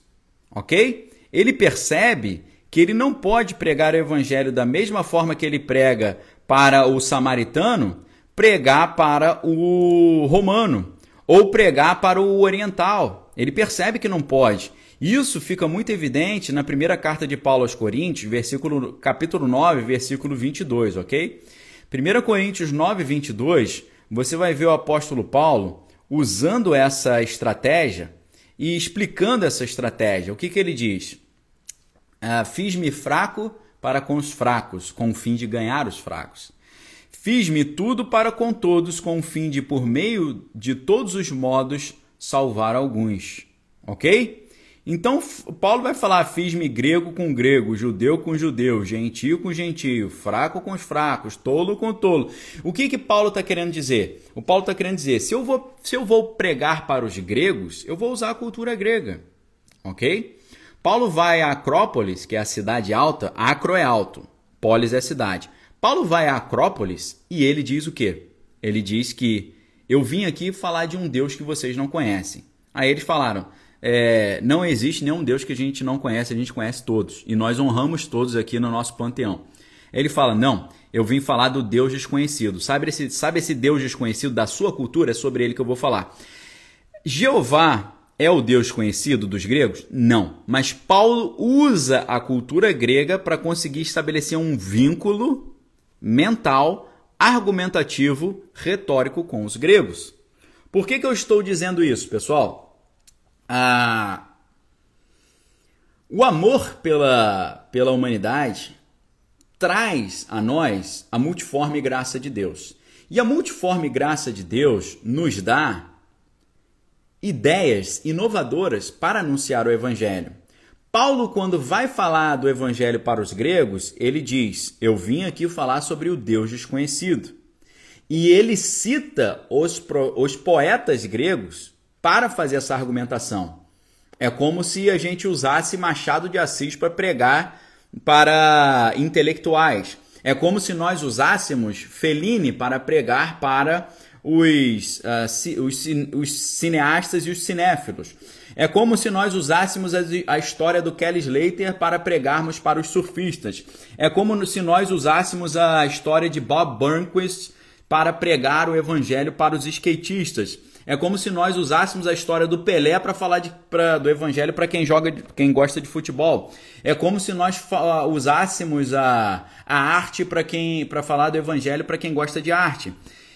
Ok? Ele percebe que ele não pode pregar o evangelho da mesma forma que ele prega para o samaritano, pregar para o romano ou pregar para o oriental. Ele percebe que não pode. Isso fica muito evidente na primeira carta de Paulo aos Coríntios, versículo, capítulo 9, versículo 22, ok? 1 Coríntios 9, 22, você vai ver o apóstolo Paulo usando essa estratégia e explicando essa estratégia. O que, que ele diz? Ah, Fiz-me fraco para com os fracos, com o fim de ganhar os fracos. Fiz-me tudo para com todos, com o fim de, por meio de todos os modos, salvar alguns. Ok? Então, Paulo vai falar: fiz-me grego com grego, judeu com judeu, gentio com gentio, fraco com os fracos, tolo com tolo. O que que Paulo está querendo dizer? O Paulo está querendo dizer: se eu, vou, se eu vou pregar para os gregos, eu vou usar a cultura grega. Ok? Paulo vai a Acrópolis, que é a cidade alta, Acro é alto, Polis é cidade. Paulo vai a Acrópolis e ele diz o quê? Ele diz que eu vim aqui falar de um Deus que vocês não conhecem. Aí eles falaram: é, não existe nenhum Deus que a gente não conhece, a gente conhece todos. E nós honramos todos aqui no nosso panteão. Ele fala: não, eu vim falar do Deus desconhecido. Sabe esse, sabe esse Deus desconhecido da sua cultura? É sobre ele que eu vou falar. Jeová é o Deus conhecido dos gregos? Não. Mas Paulo usa a cultura grega para conseguir estabelecer um vínculo mental, argumentativo, retórico com os gregos. Por que, que eu estou dizendo isso, pessoal? A, o amor pela, pela humanidade traz a nós a multiforme graça de Deus. E a multiforme graça de Deus nos dá ideias inovadoras para anunciar o evangelho. Paulo, quando vai falar do evangelho para os gregos, ele diz: Eu vim aqui falar sobre o Deus desconhecido. E ele cita os, os poetas gregos para fazer essa argumentação. É como se a gente usasse Machado de Assis para pregar para intelectuais. É como se nós usássemos Fellini para pregar para os, uh, os, os, cineastas e os cinéfilos. É como se nós usássemos a, a, história do Kelly Slater para pregarmos para os surfistas. É como se nós usássemos a história de Bob Burnquist para pregar o evangelho para os skatistas. É como se nós usássemos a história do Pelé para falar de, pra, do evangelho para quem joga, quem gosta de futebol. É como se nós usássemos a, a arte para quem para falar do evangelho para quem gosta de arte.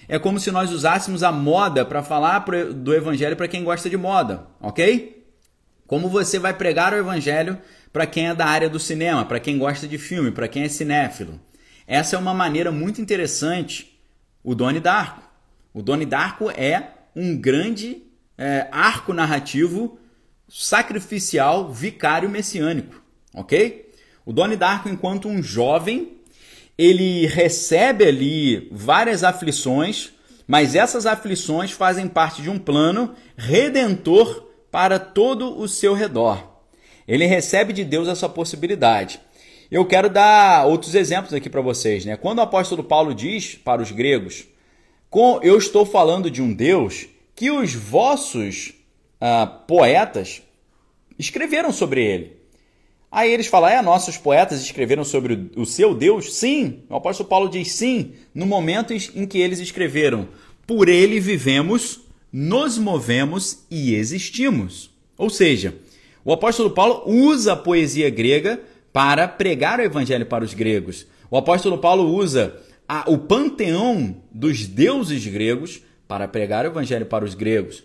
É como se nós usássemos a moda para falar do evangelho para quem gosta de moda, ok? Como você vai pregar o evangelho para quem é da área do cinema, para quem gosta de filme, para quem é cinéfilo. Essa é uma maneira muito interessante. O Doni Darko. O Doni Darko é um grande é, arco narrativo sacrificial vicário messiânico, ok? O Doni Darko, enquanto um jovem, ele recebe ali várias aflições, mas essas aflições fazem parte de um plano redentor para todo o seu redor. Ele recebe de Deus essa possibilidade. Eu quero dar outros exemplos aqui para vocês. Né? Quando o apóstolo Paulo diz para os gregos com, eu estou falando de um Deus que os vossos ah, poetas escreveram sobre ele. Aí eles falam, é, nossos poetas escreveram sobre o seu Deus? Sim, o apóstolo Paulo diz sim, no momento em que eles escreveram, por ele vivemos, nos movemos e existimos. Ou seja, o apóstolo Paulo usa a poesia grega para pregar o evangelho para os gregos. O apóstolo Paulo usa a, o panteão dos deuses gregos para pregar o evangelho para os gregos.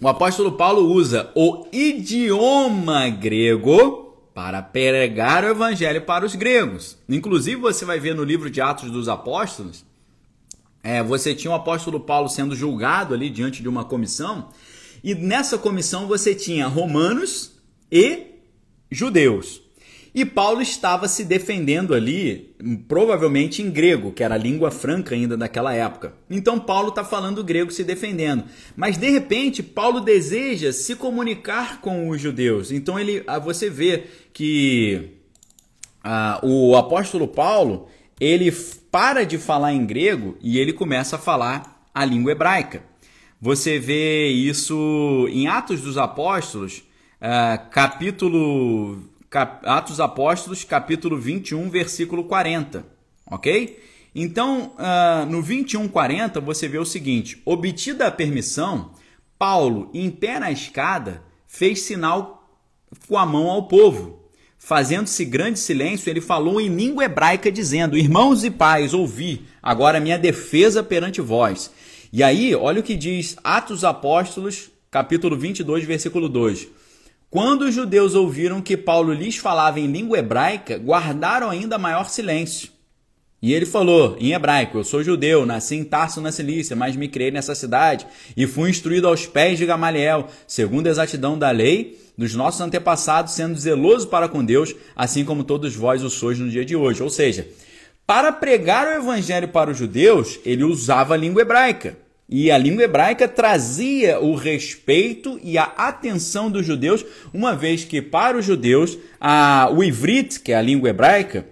O apóstolo Paulo usa o idioma grego Para pregar o evangelho para os gregos. Inclusive, você vai ver no livro de Atos dos Apóstolos, é, você tinha o apóstolo Paulo sendo julgado ali diante de uma comissão, e nessa comissão você tinha romanos e judeus. E Paulo estava se defendendo ali, provavelmente em grego, que era a língua franca ainda daquela época. Então Paulo está falando grego se defendendo. Mas de repente, Paulo deseja se comunicar com os judeus. Então ele, ah, você vê que ah, o apóstolo Paulo ele para de falar em grego e ele começa a falar a língua hebraica. Você vê isso em Atos dos Apóstolos, uh, capítulo cap, Atos Apóstolos, capítulo 21, versículo 40, ok? Então, uh, no 21, 40, você vê o seguinte: obtida a permissão, Paulo, em pé na escada, fez sinal com a mão ao povo. Fazendo-se grande silêncio, ele falou em língua hebraica, dizendo: Irmãos e pais, ouvi agora minha defesa perante vós. E aí, olha o que diz Atos Apóstolos, capítulo 22, versículo 2. Quando os judeus ouviram que Paulo lhes falava em língua hebraica, guardaram ainda maior silêncio. E ele falou em hebraico: Eu sou judeu, nasci em Tarso na Cilícia, mas me criei nessa cidade e fui instruído aos pés de Gamaliel, segundo a exatidão da lei dos nossos antepassados, sendo zeloso para com Deus, assim como todos vós o sois no dia de hoje. Ou seja, para pregar o evangelho para os judeus, ele usava a língua hebraica. E a língua hebraica trazia o respeito e a atenção dos judeus, uma vez que para os judeus a, o ivrit, que é a língua hebraica,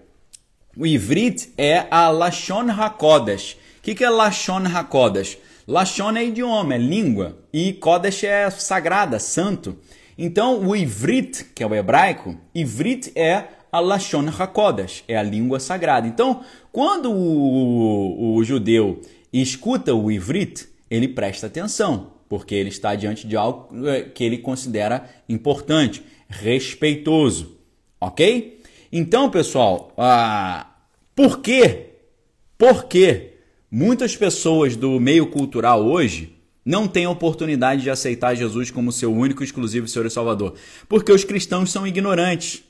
o ivrit é a Lashon HaKodesh. O que, que é Lashon HaKodesh? Lashon é idioma, é língua, e Kodesh é sagrada, santo. Então o ivrit, que é o hebraico, ivrit é a Lashon HaKodesh, é a língua sagrada. Então, quando o, o, o judeu escuta o ivrit, ele presta atenção, porque ele está diante de algo eh, que ele considera importante, respeitoso, ok? Então, pessoal, ah, por quê? Por quê? Muitas pessoas do meio cultural hoje não têm oportunidade de aceitar Jesus como seu único, exclusivo Senhor e Salvador, porque os cristãos são ignorantes.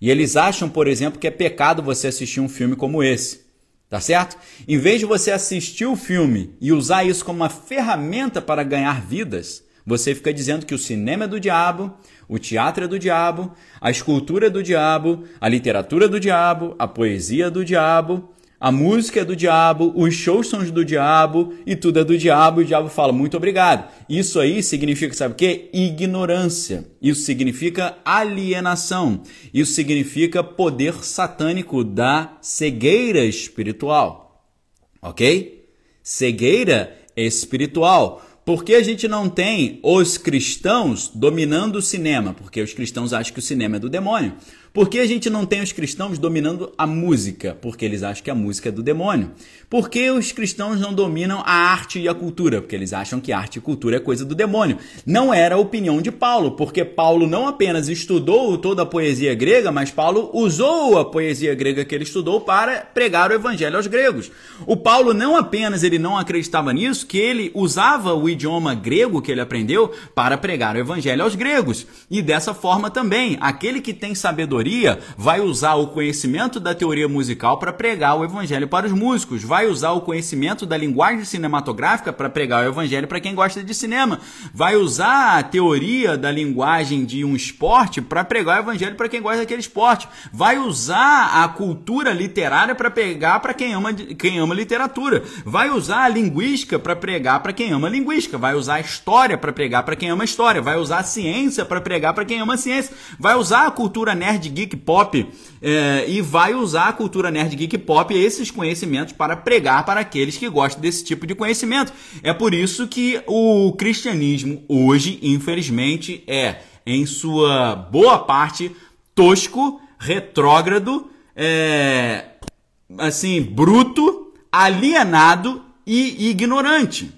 E eles acham, por exemplo, que é pecado você assistir um filme como esse. Tá certo? Em vez de você assistir o filme e usar isso como uma ferramenta para ganhar vidas, você fica dizendo que o cinema é do diabo, o teatro é do diabo, a escultura é do diabo, a literatura é do diabo, a poesia é do diabo, a música é do diabo, os shows são do diabo e tudo é do diabo. E o diabo fala muito obrigado. Isso aí significa, sabe o quê? Ignorância. Isso significa alienação. Isso significa poder satânico da cegueira espiritual. Ok? Cegueira espiritual. Por que a gente não tem os cristãos dominando o cinema? Porque os cristãos acham que o cinema é do demônio. Por que a gente não tem os cristãos dominando a música? Porque eles acham que a música é do demônio. Por que os cristãos não dominam a arte e a cultura? Porque eles acham que arte e cultura é coisa do demônio. Não era a opinião de Paulo, porque Paulo não apenas estudou toda a poesia grega, mas Paulo usou a poesia grega que ele estudou para pregar o evangelho aos gregos. O Paulo não apenas ele não acreditava nisso, que ele usava o idioma grego que ele aprendeu para pregar o evangelho aos gregos. E dessa forma também, aquele que tem sabedoria vai usar o conhecimento da teoria musical para pregar o evangelho para os músicos, vai vai usar o conhecimento da linguagem cinematográfica para pregar o evangelho para quem gosta de cinema, vai usar a teoria da linguagem de um esporte para pregar o evangelho para quem gosta daquele esporte, vai usar a cultura literária para pregar para quem ama quem ama literatura, vai usar a linguística para pregar para quem ama linguística, vai usar a história para pregar para quem ama história, vai usar a ciência para pregar para quem ama ciência, vai usar a cultura nerd geek pop é, e vai usar a cultura nerd geek pop esses conhecimentos para pregar para aqueles que gostam desse tipo de conhecimento. É por isso que o cristianismo hoje, infelizmente, é, em sua boa parte, tosco, retrógrado, é, assim, bruto, alienado e ignorante.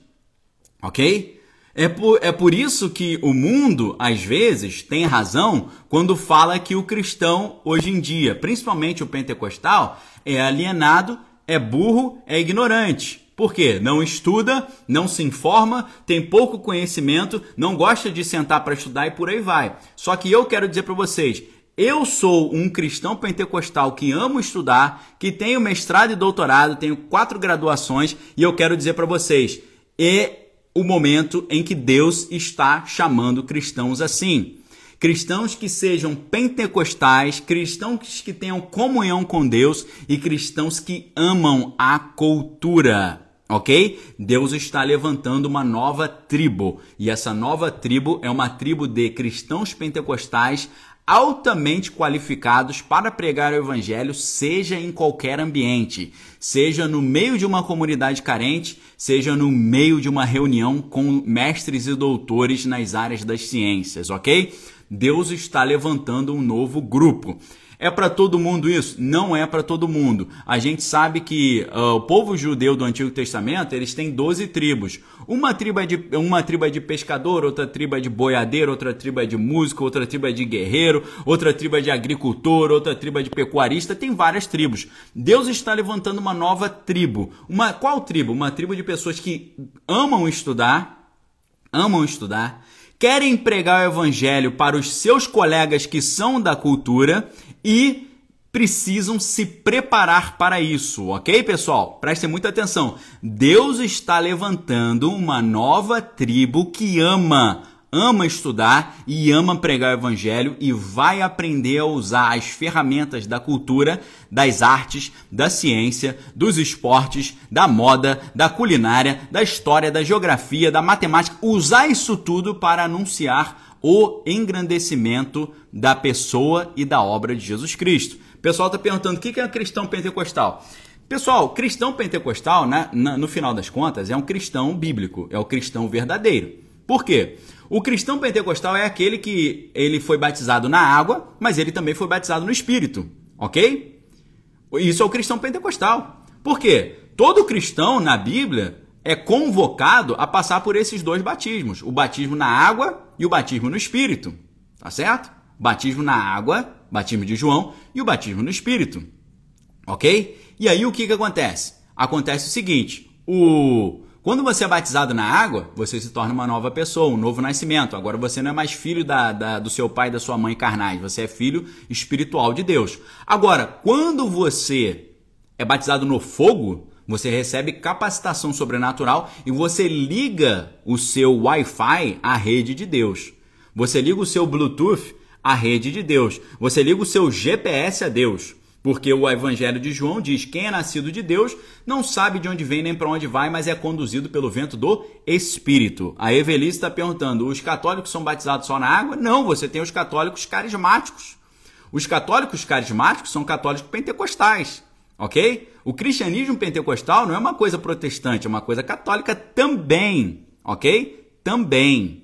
Ok? É por, é por isso que o mundo, às vezes, tem razão quando fala que o cristão, hoje em dia, principalmente o pentecostal, é alienado é burro, é ignorante. Por quê? Não estuda, não se informa, tem pouco conhecimento, não gosta de sentar para estudar e por aí vai. Só que eu quero dizer para vocês, Eu sou um cristão pentecostal que amo estudar, que tenho mestrado e doutorado, tenho quatro graduações e eu quero dizer para vocês: é o momento em que Deus está chamando cristãos assim. Cristãos que sejam pentecostais, cristãos que tenham comunhão com Deus e cristãos que amam a cultura ok? Deus está levantando uma nova tribo e essa nova tribo é uma tribo de cristãos pentecostais altamente qualificados para pregar o evangelho, seja em qualquer ambiente, seja no meio de uma comunidade carente, seja no meio de uma reunião com mestres e doutores nas áreas das ciências, ok? Deus está levantando um novo grupo. É para todo mundo isso? Não é para todo mundo. A gente sabe que uh, o povo judeu do Antigo Testamento, eles têm 12 tribos. Uma tribo, é de, uma tribo é de pescador, outra tribo é de boiadeiro, outra tribo é de músico, outra tribo é de guerreiro, outra tribo é de agricultor, outra tribo é de pecuarista. Tem várias tribos. Deus está levantando uma nova tribo. Uma, qual tribo? Uma tribo de pessoas que amam estudar, amam estudar, querem pregar o evangelho para os seus colegas que são da cultura e precisam se preparar para isso, ok, pessoal? Prestem muita atenção. Deus está levantando uma nova tribo que ama ama estudar e ama pregar o evangelho e vai aprender a usar as ferramentas da cultura, das artes, da ciência, dos esportes, da moda, da culinária, da história, da geografia, da matemática, usar isso tudo para anunciar o engrandecimento da pessoa e da obra de Jesus Cristo. Pessoal está perguntando o que é cristão pentecostal. Pessoal, cristão pentecostal, né, no final das contas, é um cristão bíblico, é o cristão verdadeiro. Por quê? O cristão pentecostal é aquele que ele foi batizado na água, mas ele também foi batizado no Espírito, ok? Isso é o cristão pentecostal. Por quê? Todo cristão na Bíblia é convocado a passar por esses dois batismos: o batismo na água e o batismo no Espírito. Tá certo? Batismo na água, batismo de João, e o batismo no Espírito. Ok? E aí o que, que acontece? Acontece o seguinte: o quando você é batizado na água, você se torna uma nova pessoa, um novo nascimento. Agora você não é mais filho da, da, do seu pai e da sua mãe carnais, você é filho espiritual de Deus. Agora, quando você é batizado no fogo, você recebe capacitação sobrenatural e você liga o seu Wi-Fi à rede de Deus. Você liga o seu Bluetooth à rede de Deus. Você liga o seu GPS a Deus. Porque o Evangelho de João diz: quem é nascido de Deus não sabe de onde vem nem para onde vai, mas é conduzido pelo vento do Espírito. A Evelise está perguntando: os católicos são batizados só na água? Não, você tem os católicos carismáticos. Os católicos carismáticos são católicos pentecostais ok? O cristianismo pentecostal não é uma coisa protestante, é uma coisa católica também, ok? Também.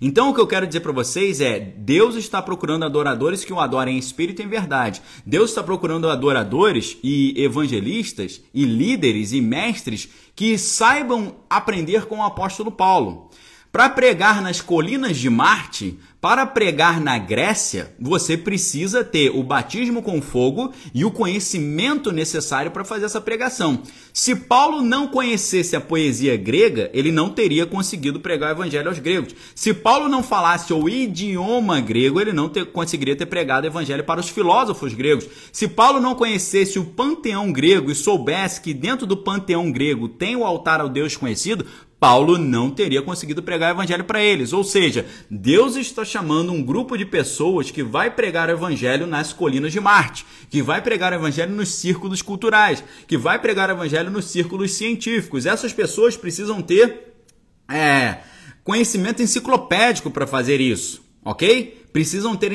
Então o que eu quero dizer para vocês é: Deus está procurando adoradores que o adorem em espírito e em verdade. Deus está procurando adoradores e evangelistas e líderes e mestres que saibam aprender com o apóstolo Paulo. Para pregar nas colinas de Marte, para pregar na Grécia, você precisa ter o batismo com fogo e o conhecimento necessário para fazer essa pregação. Se Paulo não conhecesse a poesia grega, ele não teria conseguido pregar o evangelho aos gregos. Se Paulo não falasse o idioma grego, ele não ter, conseguiria ter pregado o evangelho para os filósofos gregos. Se Paulo não conhecesse o panteão grego e soubesse que dentro do panteão grego tem o altar ao Deus conhecido, Paulo não teria conseguido pregar o evangelho para eles. Ou seja, Deus está chamando um grupo de pessoas que vai pregar o evangelho nas colinas de Marte, que vai pregar o evangelho nos círculos culturais, que vai pregar o evangelho nos círculos científicos. Essas pessoas precisam ter é, conhecimento enciclopédico para fazer isso, ok? Precisam ter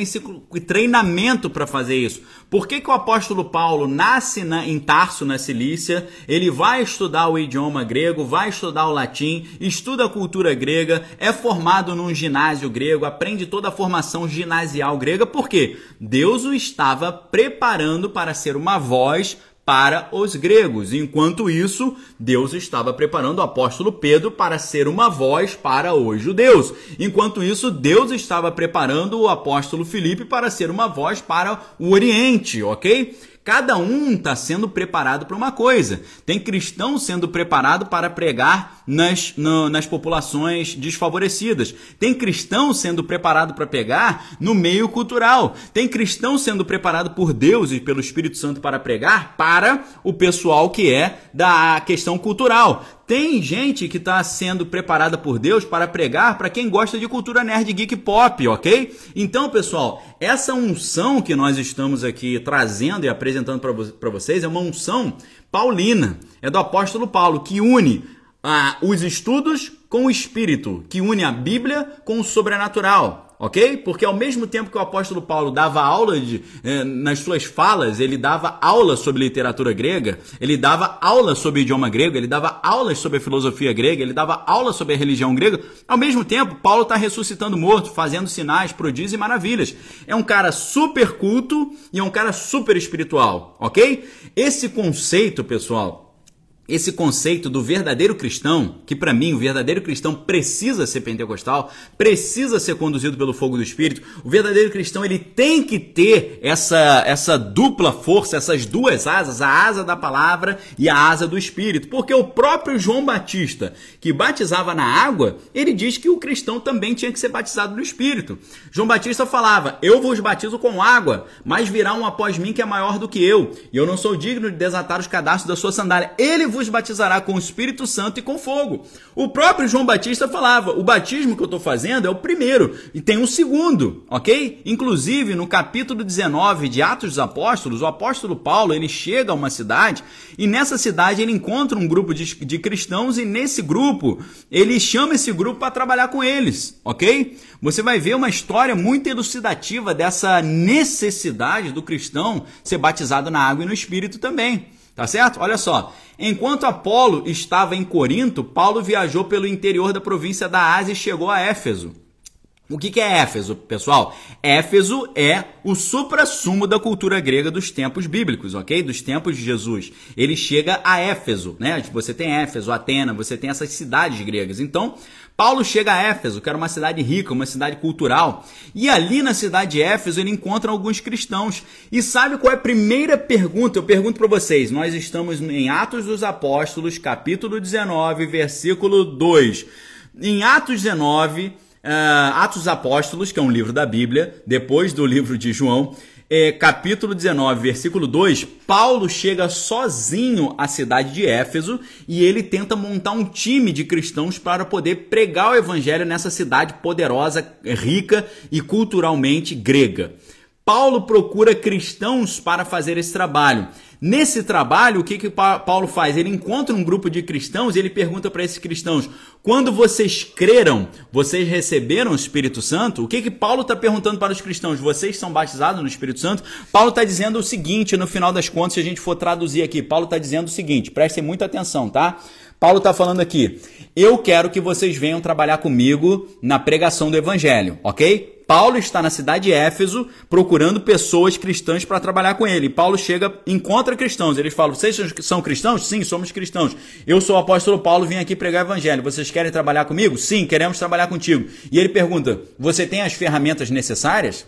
treinamento para fazer isso. Por que, que o apóstolo Paulo nasce na, em Tarso, na Cilícia, ele vai estudar o idioma grego, vai estudar o latim, estuda a cultura grega, é formado num ginásio grego, aprende toda a formação ginasial grega, porque Deus o estava preparando para ser uma voz para os gregos. Enquanto isso, Deus estava preparando o apóstolo Pedro para ser uma voz para os judeus. Enquanto isso, Deus estava preparando o apóstolo Filipe para ser uma voz para o Oriente, ok? Cada um está sendo preparado para uma coisa. Tem cristão sendo preparado para pregar nas, no, nas populações desfavorecidas. Tem cristão sendo preparado para pregar no meio cultural. Tem cristão sendo preparado por Deus e pelo Espírito Santo para pregar para o pessoal que é da questão cultural. Tem gente que está sendo preparada por Deus para pregar para quem gosta de cultura nerd geek pop, ok? Então, pessoal, essa unção que nós estamos aqui trazendo e apresentando para vocês é uma unção paulina, é do apóstolo Paulo, que une ah, os estudos com o espírito, que une a Bíblia com o sobrenatural ok? Porque ao mesmo tempo que o apóstolo Paulo dava aula de, eh, nas suas falas, ele dava aula sobre literatura grega, ele dava aula sobre idioma grego, ele dava aulas sobre filosofia grega, ele dava aula sobre a religião grega. Ao mesmo tempo, Paulo está ressuscitando morto, fazendo sinais, prodígios e maravilhas. É um cara super culto e é um cara super espiritual, ok? Esse conceito, pessoal, esse conceito do verdadeiro cristão, que para mim o verdadeiro cristão precisa ser pentecostal, precisa ser conduzido pelo fogo do Espírito. O verdadeiro cristão ele tem que ter essa essa dupla força, essas duas asas, a asa da palavra e a asa do Espírito, porque o próprio João Batista, que batizava na água, ele diz que o cristão também tinha que ser batizado no Espírito. João Batista falava: "Eu vos batizo com água, mas virá um após mim que é maior do que eu, e eu não sou digno de desatar os cadastros da sua sandália. Ele vos vos batizará com o Espírito Santo e com fogo. O próprio João Batista falava: o batismo que eu estou fazendo é o primeiro, e tem um segundo, ok? Inclusive, no capítulo 19 de Atos dos Apóstolos, o apóstolo Paulo ele chega a uma cidade e nessa cidade ele encontra um grupo de, de cristãos e nesse grupo ele chama esse grupo para trabalhar com eles, ok? Você vai ver uma história muito elucidativa dessa necessidade do cristão ser batizado na água e no Espírito também. Tá certo? Olha só. Enquanto Apolo estava em Corinto, Paulo viajou pelo interior da província da Ásia e chegou a Éfeso. O que, é Éfeso, pessoal? Éfeso é o supra-sumo da cultura grega dos tempos bíblicos, ok? Dos tempos de Jesus. Ele chega a Éfeso, né? Você tem Éfeso, Atena, você tem essas cidades gregas. Então, Paulo chega a Éfeso, que era uma cidade rica, uma cidade cultural. E ali na cidade de Éfeso ele encontra alguns cristãos. E sabe qual é a primeira pergunta? Eu pergunto para vocês. Nós estamos em Atos dos Apóstolos, capítulo 19, versículo 2. Em Atos 19 Uh, Atos Apóstolos, que é um livro da Bíblia, depois do livro de João, é, capítulo 19, versículo 2, Paulo chega sozinho à cidade de Éfeso e ele tenta montar um time de cristãos para poder pregar o evangelho nessa cidade poderosa, rica e culturalmente grega. Paulo procura cristãos para fazer esse trabalho. Nesse trabalho, o que, que Paulo faz? Ele encontra um grupo de cristãos e ele pergunta para esses cristãos: quando vocês creram, vocês receberam o Espírito Santo? O que, que Paulo está perguntando para os cristãos? Vocês são batizados no Espírito Santo? Paulo está dizendo o seguinte, no final das contas, se a gente for traduzir aqui, Paulo está dizendo o seguinte: prestem muita atenção, tá? Paulo está falando aqui: eu quero que vocês venham trabalhar comigo na pregação do Evangelho, ok? Paulo está na cidade de Éfeso procurando pessoas cristãs para trabalhar com ele. Paulo chega, encontra cristãos. Eles falam: Vocês são cristãos? Sim, somos cristãos. Eu sou o apóstolo Paulo, vim aqui pregar o evangelho. Vocês querem trabalhar comigo? Sim, queremos trabalhar contigo. E ele pergunta: Você tem as ferramentas necessárias?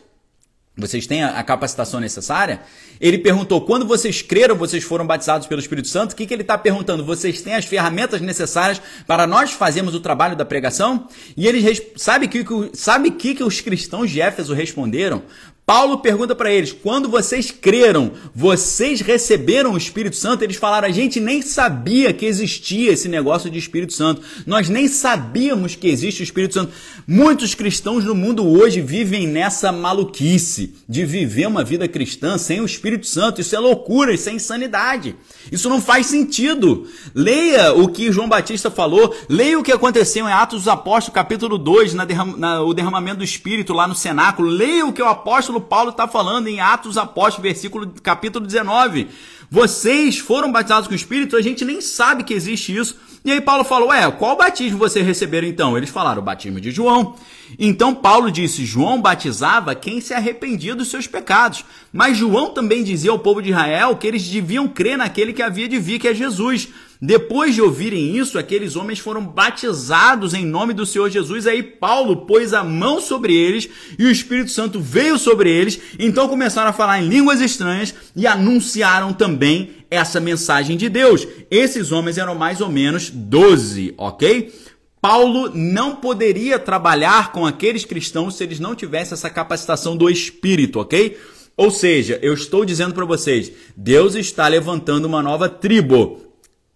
Vocês têm a capacitação necessária? Ele perguntou: quando vocês creram, vocês foram batizados pelo Espírito Santo? O que, que ele está perguntando? Vocês têm as ferramentas necessárias para nós fazermos o trabalho da pregação? E eles sabe que sabe que, que os cristãos de Éfeso responderam? Paulo pergunta para eles: quando vocês creram, vocês receberam o Espírito Santo? Eles falaram: a gente nem sabia que existia esse negócio de Espírito Santo. Nós nem sabíamos que existe o Espírito Santo. Muitos cristãos no mundo hoje vivem nessa maluquice de viver uma vida cristã sem o Espírito Santo. Isso é loucura, isso é insanidade. Isso não faz sentido. Leia o que João Batista falou, leia o que aconteceu em Atos dos Apóstolos, capítulo 2, na derram na, o derramamento do Espírito lá no cenáculo. Leia o que o apóstolo Paulo está falando em Atos Apóstolos, versículo, capítulo 19. Vocês foram batizados com o Espírito, a gente nem sabe que existe isso. E aí Paulo falou, ué, qual batismo vocês receberam então? Eles falaram, o batismo de João. Então Paulo disse: João batizava quem se arrependia dos seus pecados. Mas João também dizia ao povo de Israel que eles deviam crer naquele que havia de vir, que é Jesus. Depois de ouvirem isso, aqueles homens foram batizados em nome do Senhor Jesus. Aí Paulo pôs a mão sobre eles e o Espírito Santo veio sobre eles. Então começaram a falar em línguas estranhas e anunciaram também essa mensagem de Deus. Esses homens eram mais ou menos 12, ok? Paulo não poderia trabalhar com aqueles cristãos se eles não tivessem essa capacitação do Espírito, ok? Ou seja, eu estou dizendo para vocês, Deus está levantando uma nova tribo.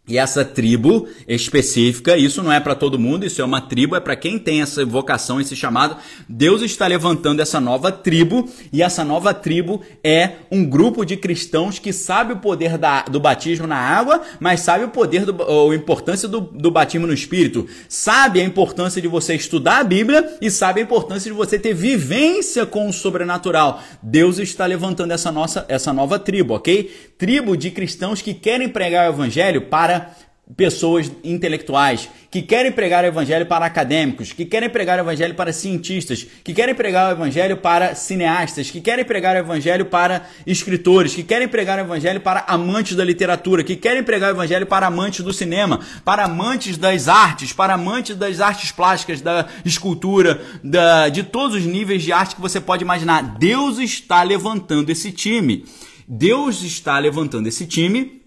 E essa tribo específica, isso não é para todo mundo, isso é uma tribo, é para quem tem essa vocação, esse chamado. Deus está levantando essa nova tribo, e essa nova tribo é um grupo de cristãos que sabe o poder da, do batismo na água, mas sabe o poder, do, a importância do, do batismo no Espírito. Sabe a importância de você estudar a Bíblia e sabe a importância de você ter vivência com o sobrenatural. Deus está levantando essa, nossa, essa nova tribo, ok? Tribo de cristãos que querem pregar o evangelho para pessoas intelectuais que querem pregar o evangelho para acadêmicos, que querem pregar o evangelho para cientistas, que querem pregar o evangelho para cineastas, que querem pregar o evangelho para escritores, que querem pregar o evangelho para amantes da literatura, que querem pregar o evangelho para amantes do cinema, para amantes das artes, para amantes das artes plásticas, da escultura, da, de todos os níveis de arte que você pode imaginar. Deus está levantando esse time. Deus está levantando esse time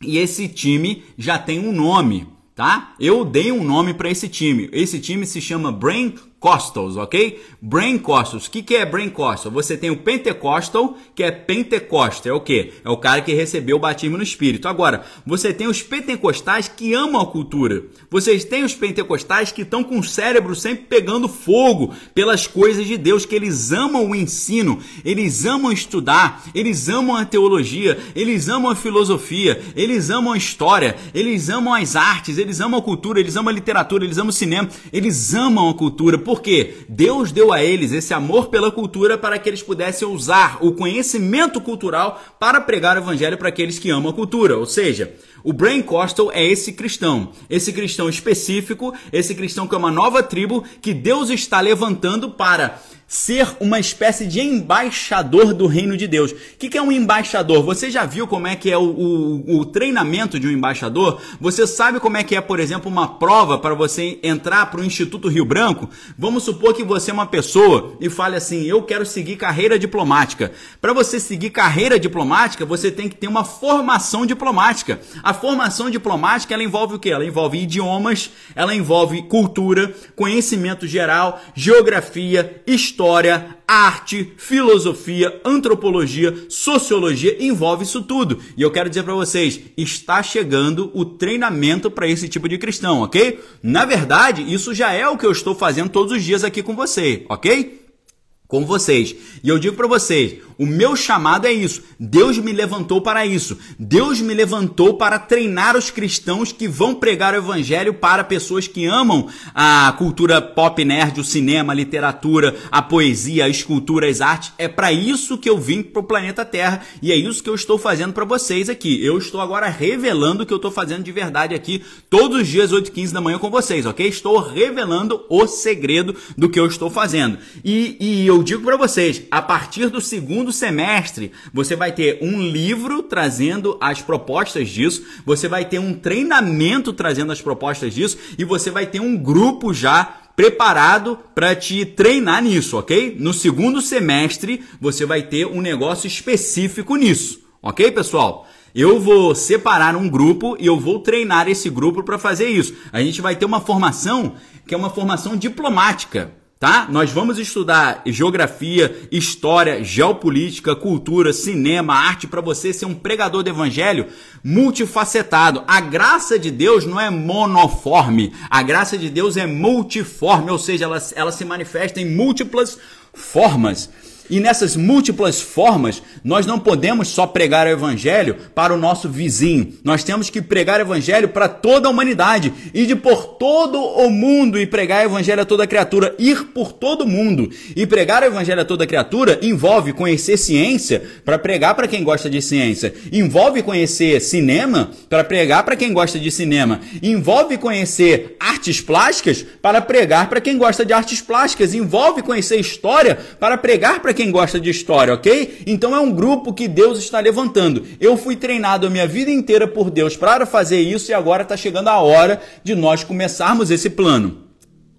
e esse time já tem um nome, tá? Eu dei um nome para esse time. Esse time se chama Brain Costals, ok? Brain Costals. O que, que é Brain Costal? Você tem o Pentecostal, que é Pentecoste. É o que? É o cara que recebeu o batismo no Espírito. Agora, você tem os pentecostais que amam a cultura. Vocês têm os pentecostais que estão com o cérebro sempre pegando fogo pelas coisas de Deus, que eles amam o ensino, eles amam estudar, eles amam a teologia, eles amam a filosofia, eles amam a história, eles amam as artes, eles amam a cultura, eles amam a literatura, eles amam o cinema, eles amam a cultura porque Deus deu a eles esse amor pela cultura para que eles pudessem usar o conhecimento cultural para pregar o evangelho para aqueles que amam a cultura. Ou seja, o Brain Costal é esse cristão, esse cristão específico, esse cristão que é uma nova tribo que Deus está levantando para ser uma espécie de embaixador do reino de Deus. O que, é um embaixador? Você já viu como é que é o, o, o, treinamento de um embaixador? Você sabe como é que é, por exemplo, uma prova para você entrar para o Instituto Rio Branco? Vamos supor que você é uma pessoa e fale assim: eu quero seguir carreira diplomática. Para você seguir carreira diplomática, você tem que ter uma formação diplomática. A formação diplomática ela envolve o que? Ela envolve idiomas, ela envolve cultura, conhecimento geral, geografia, história história, arte, filosofia, antropologia, sociologia, envolve isso tudo. E eu quero dizer para vocês, está chegando o treinamento para esse tipo de cristão, ok? Na verdade, isso já é o que eu estou fazendo todos os dias aqui com você, ok? Com vocês. E eu digo para vocês, o meu chamado é isso. Deus me levantou para isso. Deus me levantou para treinar os cristãos que vão pregar o evangelho para pessoas que amam a cultura pop nerd, o cinema, a literatura, a poesia, a escultura, as artes. É para isso que eu vim para o planeta Terra e é isso que eu estou fazendo para vocês aqui. Eu estou agora revelando o que eu estou fazendo de verdade aqui todos os dias 8 e 15 da manhã com vocês, ok? Estou revelando o segredo do que eu estou fazendo. E, e eu digo para vocês, a partir do segundo segundo semestre, você vai ter um livro trazendo as propostas disso, você vai ter um treinamento trazendo as propostas disso e você vai ter um grupo já preparado para te treinar nisso, ok? No segundo semestre, você vai ter um negócio específico nisso, ok, pessoal? Eu vou separar um grupo e eu vou treinar esse grupo para fazer isso. A gente vai ter uma formação que é uma formação diplomática tá? Nós vamos estudar geografia, história, geopolítica, cultura, cinema, arte para você ser um pregador do evangelho multifacetado. A graça de Deus não é monoforme, a graça de Deus é multiforme, ou seja, ela, ela se manifesta em múltiplas formas. E nessas múltiplas formas, nós não podemos só pregar o evangelho para o nosso vizinho. Nós temos que pregar o evangelho para toda a humanidade, ir de por todo o mundo e pregar o evangelho a toda criatura, ir por todo o mundo. E pregar o evangelho a toda criatura envolve conhecer ciência para pregar para quem gosta de ciência, envolve conhecer cinema para pregar para quem gosta de cinema, envolve conhecer artes plásticas para pregar para quem gosta de artes plásticas, envolve conhecer história para pregar para quem gosta de história, ok? Então é um grupo que Deus está levantando. Eu fui treinado a minha vida inteira por Deus para fazer isso e agora está chegando a hora de nós começarmos esse plano.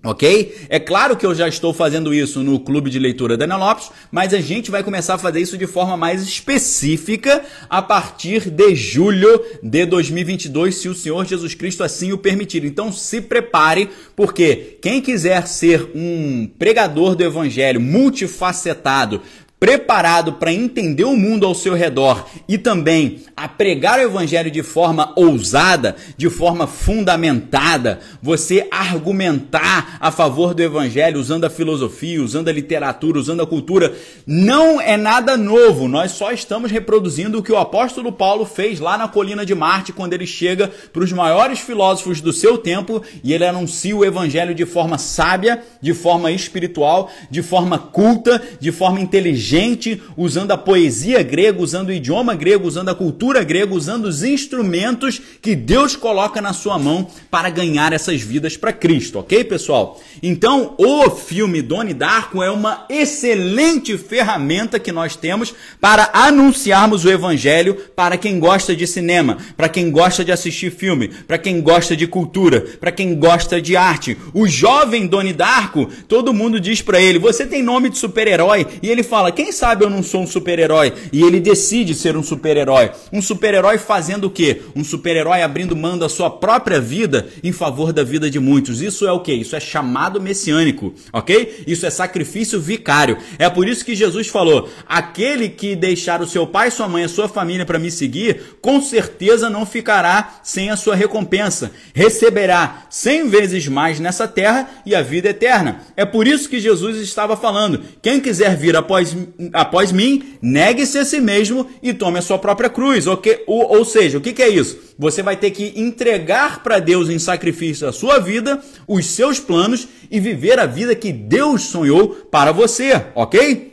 Ok? É claro que eu já estou fazendo isso no clube de leitura da Lopes, mas a gente vai começar a fazer isso de forma mais específica a partir de julho de 2022, se o Senhor Jesus Cristo assim o permitir. Então se prepare, porque quem quiser ser um pregador do evangelho multifacetado, preparado para entender o mundo ao seu redor e também a pregar o evangelho de forma ousada, de forma fundamentada, você argumentar a favor do evangelho usando a filosofia, usando a literatura, usando a cultura, não é nada novo. Nós só estamos reproduzindo o que o apóstolo Paulo fez lá na colina de Marte quando ele chega para os maiores filósofos do seu tempo e ele anuncia o evangelho de forma sábia, de forma espiritual, de forma culta, de forma inteligente gente usando a poesia grega, usando o idioma grego, usando a cultura grega, usando os instrumentos que Deus coloca na sua mão para ganhar essas vidas para Cristo, ok, pessoal? Então, o filme Doni Darko é uma excelente ferramenta que nós temos para anunciarmos o evangelho para quem gosta de cinema, para quem gosta de assistir filme, para quem gosta de cultura, para quem gosta de arte. O jovem Doni Darko, todo mundo diz para ele: "Você tem nome de super-herói?" E ele fala: "Quem sabe eu não sou um super-herói?" E ele decide ser um super-herói. Um super-herói fazendo o quê? Um super-herói abrindo mão da sua própria vida em favor da vida de muitos. Isso é o quê? Isso é chamado messiânico, ok? Isso é sacrifício vicário. É por isso que Jesus falou: aquele que deixar o seu pai, sua mãe, a sua família para me seguir, com certeza não ficará sem a sua recompensa. Receberá cem vezes mais nessa terra e a vida eterna. É por isso que Jesus estava falando: quem quiser vir após, após mim, negue-se a si mesmo e tome a sua própria cruz. Okay? Ou, ou seja, o que, que é isso? Você vai ter que entregar para Deus em sacrifício a sua vida, os seus planos e viver a vida que Deus sonhou para você, ok?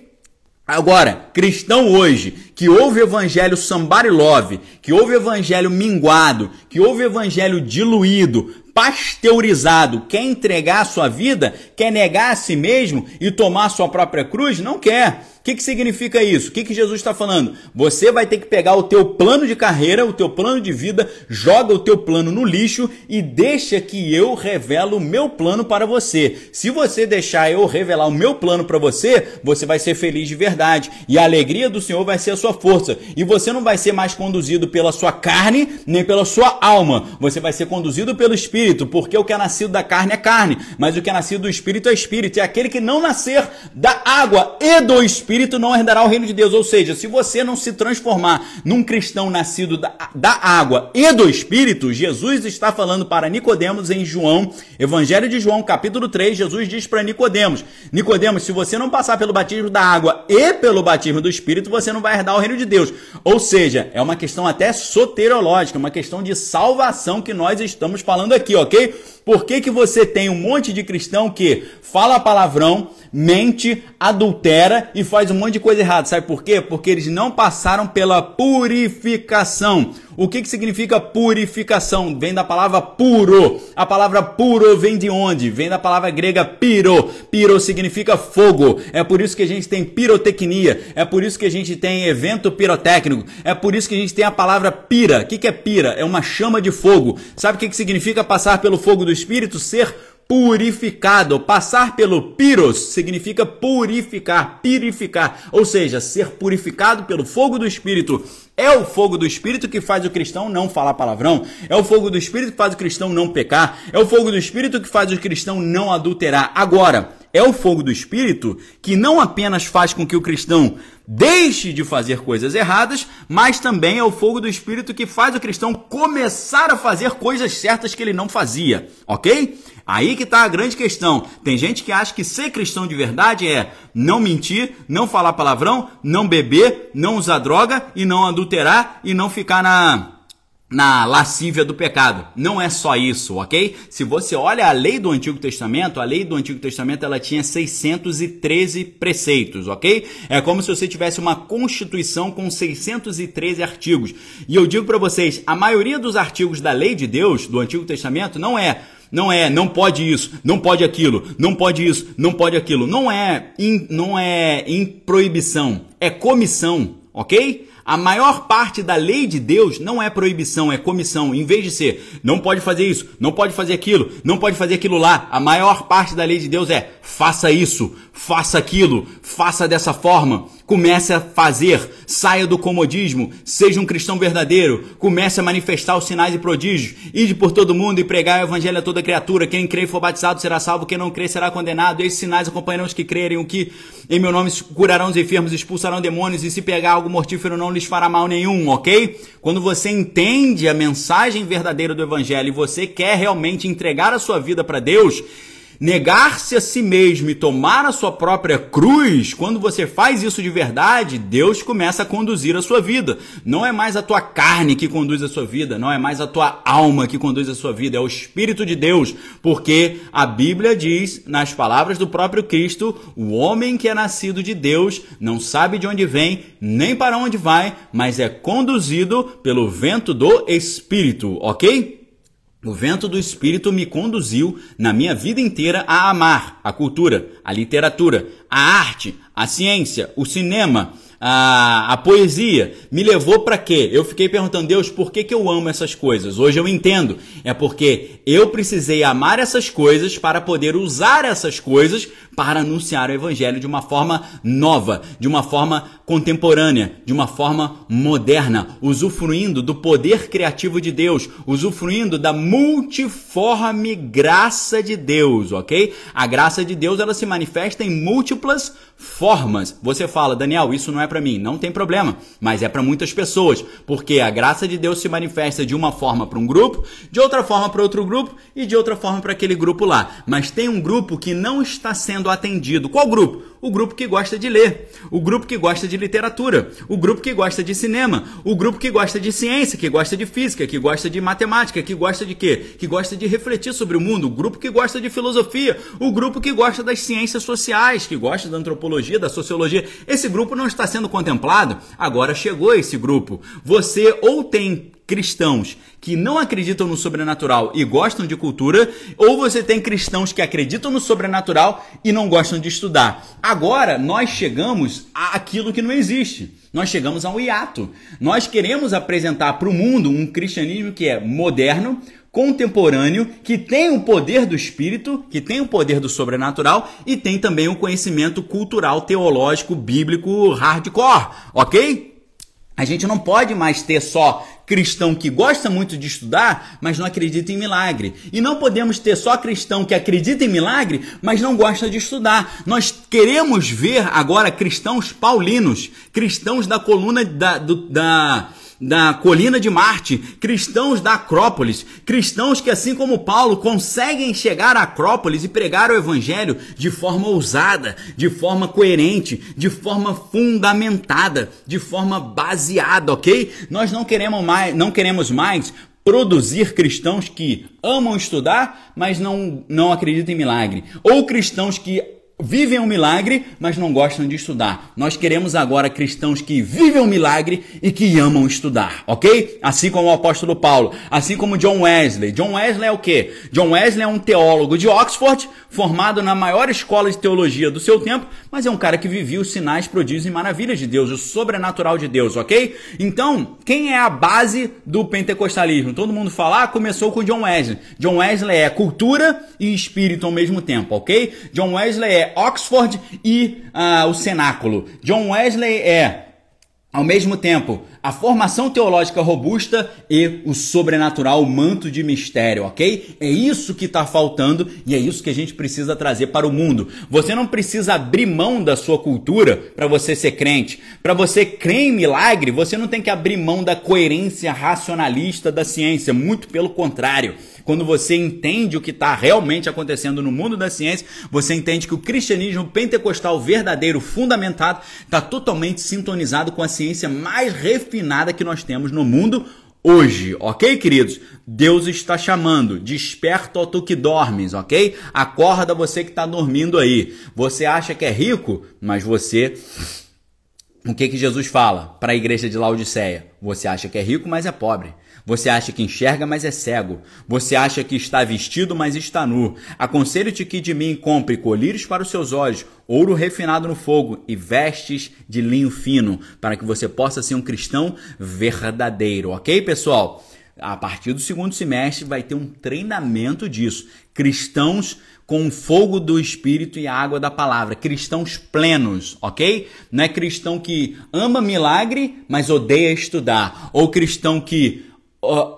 Agora, cristão hoje, que ouve evangelho somebody love, que ouve evangelho minguado, que ouve evangelho diluído, pasteurizado, quer entregar a sua vida, quer negar a si mesmo e tomar a sua própria cruz? Não quer que, que significa isso? O que, que Jesus está falando? Você vai ter que pegar o teu plano de carreira, o teu plano de vida, joga o teu plano no lixo e deixa que eu revelo o meu plano para você. Se você deixar eu revelar o meu plano para você, você vai ser feliz de verdade e a alegria do Senhor vai ser a sua força. E você não vai ser mais conduzido pela sua carne nem pela sua alma. Você vai ser conduzido pelo Espírito, porque o que é nascido da carne é carne, mas o que é nascido do Espírito é Espírito. E aquele que não nascer da água e do Espírito espírito não herdará o reino de Deus. Ou seja, se você não se transformar num cristão nascido da, da água e do espírito, Jesus está falando para Nicodemos em João, Evangelho de João, capítulo 3, Jesus diz para Nicodemos: Nicodemos, se você não passar pelo batismo da água e pelo batismo do espírito, você não vai herdar o reino de Deus. Ou seja, é uma questão até soterológica, uma questão de salvação que nós estamos falando aqui, ok? Por que, que você tem um monte de cristão que fala palavrão, mente, adultera e faz um monte de coisa errada? Sabe por quê? Porque eles não passaram pela purificação. O que, que significa purificação? Vem da palavra puro. A palavra puro vem de onde? Vem da palavra grega piro. Piro significa fogo. É por isso que a gente tem pirotecnia. É por isso que a gente tem evento pirotécnico. É por isso que a gente tem a palavra pira. O que, que é pira? É uma chama de fogo. Sabe o que, que significa passar pelo fogo do Espírito? Ser purificado. Passar pelo piros significa purificar, purificar, ou seja, ser purificado pelo fogo do Espírito É o fogo do Espírito que faz o cristão não falar palavrão. É o fogo do Espírito que faz o cristão não pecar. É o fogo do Espírito que faz o cristão não adulterar. Agora, é o fogo do Espírito que não apenas faz com que o cristão deixe de fazer coisas erradas, mas também é o fogo do Espírito que faz o cristão começar a fazer coisas certas que ele não fazia, ok? Aí que está a grande questão. Tem gente que acha que ser cristão de verdade é não mentir, não falar palavrão, não beber, não usar droga e não adulterar e não ficar na na lascívia do pecado. Não é só isso, ok? Se você olha a lei do Antigo Testamento, a lei do Antigo Testamento ela tinha 613 preceitos, ok? É como se você tivesse uma constituição com 613 artigos. E eu digo para vocês, a maioria dos artigos da lei de Deus do Antigo Testamento não é não é, não pode isso, não pode aquilo, não pode isso, não pode aquilo. Não é, in, não é em proibição, é comissão, ok? A maior parte da lei de Deus não é proibição, é comissão. Em vez de ser, não pode fazer isso, não pode fazer aquilo, não pode fazer aquilo lá. A maior parte da lei de Deus é, faça isso, faça aquilo, faça dessa forma. Comece a fazer, saia do comodismo, seja um cristão verdadeiro, comece a manifestar os sinais e prodígios, ide por todo mundo e pregar o evangelho a toda criatura. Quem crê e for batizado será salvo, quem não crê será condenado. Esses sinais acompanharão os que crerem, o que em meu nome curarão os enfermos, expulsarão demônios, e se pegar algo mortífero não lhes fará mal nenhum, ok? Quando você entende a mensagem verdadeira do evangelho e você quer realmente entregar a sua vida para Deus, Negar-se a si mesmo e tomar a sua própria cruz, quando você faz isso de verdade, Deus começa a conduzir a sua vida. Não é mais a tua carne que conduz a sua vida, não é mais a tua alma que conduz a sua vida, é o Espírito de Deus, porque a Bíblia diz, nas palavras do próprio Cristo, o homem que é nascido de Deus não sabe de onde vem, nem para onde vai, mas é conduzido pelo vento do Espírito, ok? O vento do Espírito me conduziu na minha vida inteira a amar a cultura, a literatura, a arte, a ciência, o cinema, a, a poesia. Me levou para quê? Eu fiquei perguntando, Deus, por que, que eu amo essas coisas? Hoje eu entendo. É porque eu precisei amar essas coisas para poder usar essas coisas para anunciar o evangelho de uma forma nova, de uma forma contemporânea, de uma forma moderna, usufruindo do poder criativo de Deus, usufruindo da multiforme graça de Deus, ok? A graça de Deus ela se manifesta em múltiplas formas. Você fala, Daniel, isso não é mim, não tem problema, mas é para muitas pessoas, porque a graça de Deus se manifesta de uma forma para um grupo, de outra forma para outro grupo e de outra forma para aquele grupo lá. Mas tem um grupo que não está sendo atendido. Qual grupo? O grupo que gosta de ler, o grupo que gosta de literatura, o grupo que gosta de cinema, o grupo que gosta de ciência, que gosta de física, que gosta de matemática, que gosta de quê? Que gosta de refletir sobre o mundo, o grupo que gosta de filosofia, o grupo que gosta das ciências sociais, que gosta da antropologia, da sociologia. Esse grupo não está sendo contemplado. Agora chegou esse grupo. Você ou tem cristãos que não acreditam no sobrenatural e gostam de cultura, ou você tem cristãos que acreditam no sobrenatural e não gostam de estudar. Agora nós chegamos àquilo que não existe. Nós chegamos a um hiato. Nós queremos apresentar para o mundo um cristianismo que é moderno, contemporâneo, que tem o poder do espírito, que tem o poder do sobrenatural e tem também o conhecimento cultural, teológico, bíblico, hardcore, ok? A gente não pode mais ter só cristão que gosta muito de estudar, mas não acredita em milagre. E não podemos ter só cristão que acredita em milagre, mas não gosta de estudar. Nós queremos ver agora cristãos paulinos, cristãos da coluna da, do, da da colina de Marte, cristãos da Acrópolis, cristãos que, assim como Paulo, conseguem chegar à Acrópolis e pregar o Evangelho de forma ousada, de forma coerente, de forma fundamentada, de forma baseada, ok? Nós não queremos mais, não queremos mais produzir cristãos que amam estudar, mas não, não acreditam em milagre, ou cristãos que vivem um milagre, mas não gostam de estudar. Nós queremos agora cristãos que vivem um milagre e que amam estudar, ok? Assim como o apóstolo Paulo, assim como John Wesley. John Wesley é o quê? John Wesley é um teólogo de Oxford, formado na maior escola de teologia do seu tempo, mas é um cara que vivia os sinais, prodígios e maravilhas de Deus, o sobrenatural de Deus, ok? Então, quem é a base do pentecostalismo? Todo mundo fala, ah, começou com John Wesley. John Wesley é cultura e espírito ao mesmo tempo, ok? John Wesley é Oxford e uh, o cenáculo. John Wesley é ao mesmo tempo, a formação teológica robusta e o sobrenatural, o manto de mistério, ok? É isso que está faltando e é isso que a gente precisa trazer para o mundo. Você não precisa abrir mão da sua cultura para você ser crente. Para você crer em milagre, você não tem que abrir mão da coerência racionalista da ciência, muito pelo contrário. Quando você entende o que está realmente acontecendo no mundo da ciência, você entende que o cristianismo pentecostal verdadeiro, fundamentado, está totalmente sintonizado com a ciência mais refinada que nós temos no mundo hoje, ok, queridos? Deus está chamando, desperta ó tu que dormes, ok? Acorda você que está dormindo aí. Você acha que é rico, mas você. O que que Jesus fala para a igreja de Laodiceia? Você acha que é rico, mas é pobre. Você acha que enxerga, mas é cego. Você acha que está vestido, mas está nu. Aconselho-te que de mim compre colírios para os seus olhos, ouro refinado no fogo e vestes de linho fino, para que você possa ser um cristão verdadeiro, ok, pessoal? A partir do segundo semestre vai ter um treinamento disso. Cristãos com o fogo do Espírito e a água da palavra. Cristãos plenos, ok? Não é cristão que ama milagre, mas odeia estudar. Ou cristão que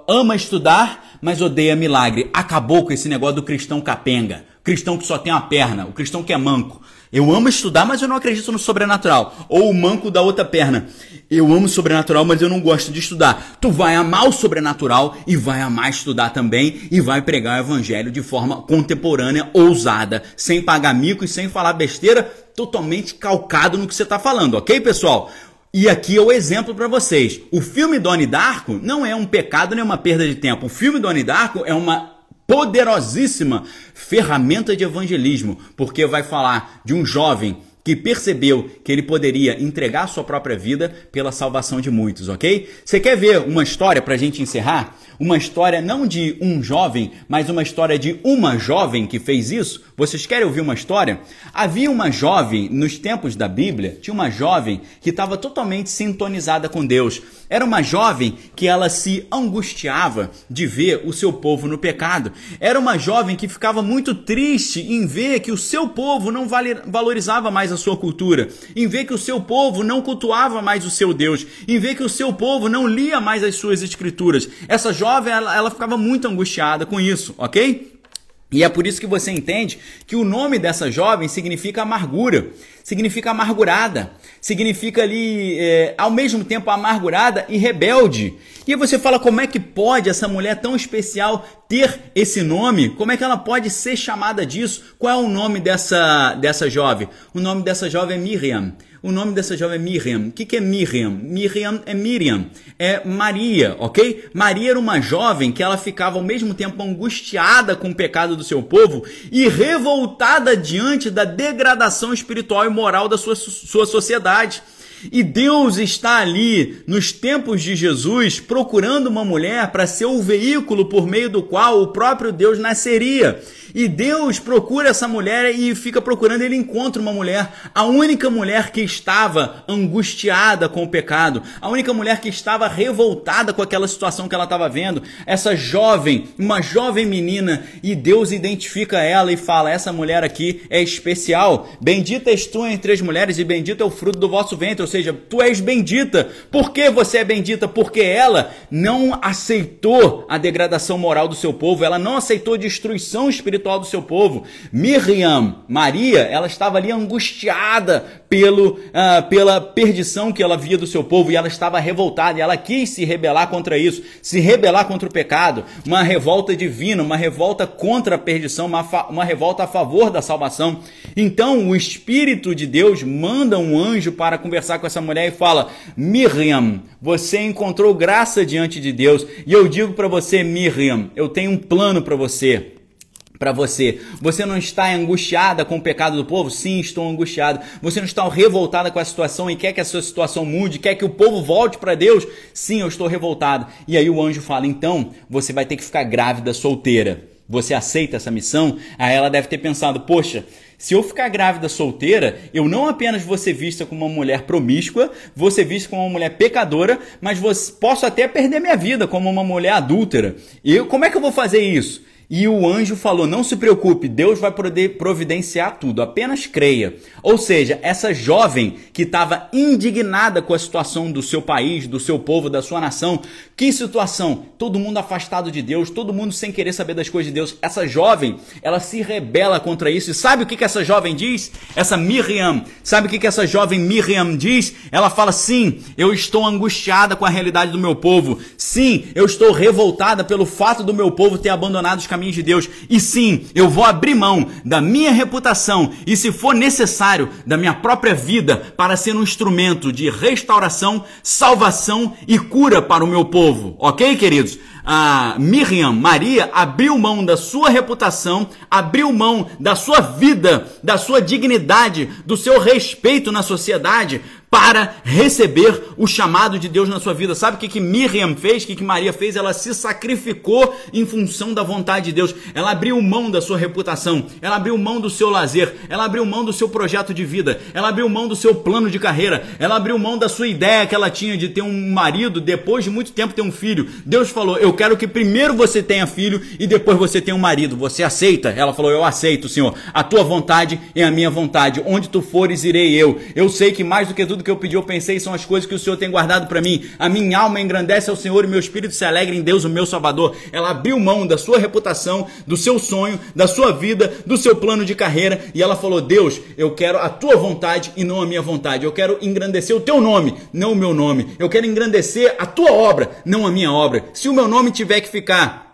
ama estudar, mas odeia milagre. Acabou com esse negócio do cristão capenga. Cristão que só tem uma perna, o cristão que é manco. Eu amo estudar, mas eu não acredito no sobrenatural. Ou o manco da outra perna. Eu amo sobrenatural, mas eu não gosto de estudar. Tu vai amar o sobrenatural e vai amar estudar também e vai pregar o evangelho de forma contemporânea, ousada, sem pagar mico e sem falar besteira, totalmente calcado no que você está falando, ok, pessoal? E aqui é o exemplo para vocês. O filme Donnie Darko não é um pecado nem uma perda de tempo. O filme Donnie Darko é uma poderosíssima ferramenta de evangelismo, porque vai falar de um jovem que percebeu que ele poderia entregar sua própria vida pela salvação de muitos, ok? Você quer ver uma história para a gente encerrar? Uma história não de um jovem, mas uma história de uma jovem que fez isso? Vocês querem ouvir uma história? Havia uma jovem, nos tempos da Bíblia, tinha uma jovem que estava totalmente sintonizada com Deus. Era uma jovem que ela se angustiava de ver o seu povo no pecado. Era uma jovem que ficava muito triste em ver que o seu povo não valorizava mais a sua cultura, em ver que o seu povo não cultuava mais o seu Deus, em ver que o seu povo não lia mais as suas escrituras. Essa jovem, ela, ela ficava muito angustiada com isso, ok? E é por isso que você entende que o nome dessa jovem significa amargura, significa amargurada, significa ali, é, ao mesmo tempo, amargurada e rebelde. E você fala, como é que pode essa mulher tão especial ter esse nome? Como é que ela pode ser chamada disso? Qual é o nome dessa, dessa jovem? O nome dessa jovem é Miriam. O nome dessa jovem é Miriam. O que, é Miriam? Miriam é Miriam, é Maria, ok? Maria era uma jovem que ela ficava ao mesmo tempo angustiada com o pecado do seu povo e revoltada diante da degradação espiritual e moral da sua, sua sociedade. E Deus está ali, nos tempos de Jesus, procurando uma mulher para ser o veículo por meio do qual o próprio Deus nasceria. E Deus procura essa mulher e fica procurando, ele encontra uma mulher, a única mulher que estava angustiada com o pecado, a única mulher que estava revoltada com aquela situação que ela estava vendo, essa jovem, uma jovem menina, e Deus identifica ela e fala: Essa mulher aqui é especial, bendita és tu entre as mulheres, e bendito é o fruto do vosso ventre, ou seja, tu és bendita. Por que você é bendita? Porque ela não aceitou a degradação moral do seu povo, ela não aceitou destruição espiritual espiritual do seu povo. Miriam, Maria, ela estava ali angustiada pelo, uh, pela perdição que ela via do seu povo e ela estava revoltada e ela quis se rebelar contra isso, se rebelar contra o pecado, uma revolta divina, uma revolta contra a perdição, uma, uma revolta a favor da salvação. Então o Espírito de Deus manda um anjo para conversar com essa mulher e fala: Miriam, você encontrou graça diante de Deus e eu digo para você, Miriam, eu tenho um plano para você para você. Você não está angustiada com o pecado do povo? Sim, estou angustiado. Você não está revoltada com a situação e quer que a sua situação mude? Quer que o povo volte para Deus? Sim, eu estou revoltado. E aí o anjo fala: então você vai ter que ficar grávida solteira. Você aceita essa missão? Aí ela deve ter pensado: poxa. Se eu ficar grávida solteira, eu não apenas vou ser vista como uma mulher promíscua, vou ser vista como uma mulher pecadora, mas posso até perder minha vida como uma mulher adúltera. E como é que eu vou fazer isso? E o anjo falou: Não se preocupe, Deus vai providenciar tudo, apenas creia. Ou seja, essa jovem que estava indignada com a situação do seu país, do seu povo, da sua nação, que situação? Todo mundo afastado de Deus, todo mundo sem querer saber das coisas de Deus. Essa jovem, ela se rebela contra isso. E sabe o que, que essa jovem diz? Essa Miriam, sabe o que, que essa jovem Miriam diz? Ela fala: Sim, eu estou angustiada com a realidade do meu povo. Sim, eu estou revoltada pelo fato do meu povo ter abandonado os caminhos caminhos de Deus. E sim, eu vou abrir mão da minha reputação e, se for necessário, da minha própria vida para ser um instrumento de restauração, salvação e cura para o meu povo. Ok, queridos? a Miriam, Maria, abriu mão da sua reputação, abriu mão da sua vida, da sua dignidade, do seu respeito na sociedade para receber o chamado de Deus na sua vida. Sabe o que, que Miriam fez? O que, que Maria fez? Ela se sacrificou em função da vontade de Deus. Ela abriu mão da sua reputação, ela abriu mão do seu lazer, ela abriu mão do seu projeto de vida, ela abriu mão do seu plano de carreira, ela abriu mão da sua ideia que ela tinha de ter um marido, depois de muito tempo ter um filho. Deus falou: Eu quero que primeiro você tenha filho e depois você tenha um marido. Você aceita? Ela falou: Eu aceito, Senhor. A tua vontade é a minha vontade. Onde tu fores, irei eu. Eu sei que mais do que tudo tudo que eu pedi, eu pensei, são as coisas que o Senhor tem guardado para mim. A minha alma engrandece ao Senhor e meu espírito se alegra em Deus, o meu Salvador. Ela abriu mão da sua reputação, do seu sonho, da sua vida, do seu plano de carreira e ela falou: Deus, eu quero a tua vontade e não a minha vontade. Eu quero engrandecer o teu nome, não o meu nome. Eu quero engrandecer a tua obra, não a minha obra. Se o meu nome tiver que ficar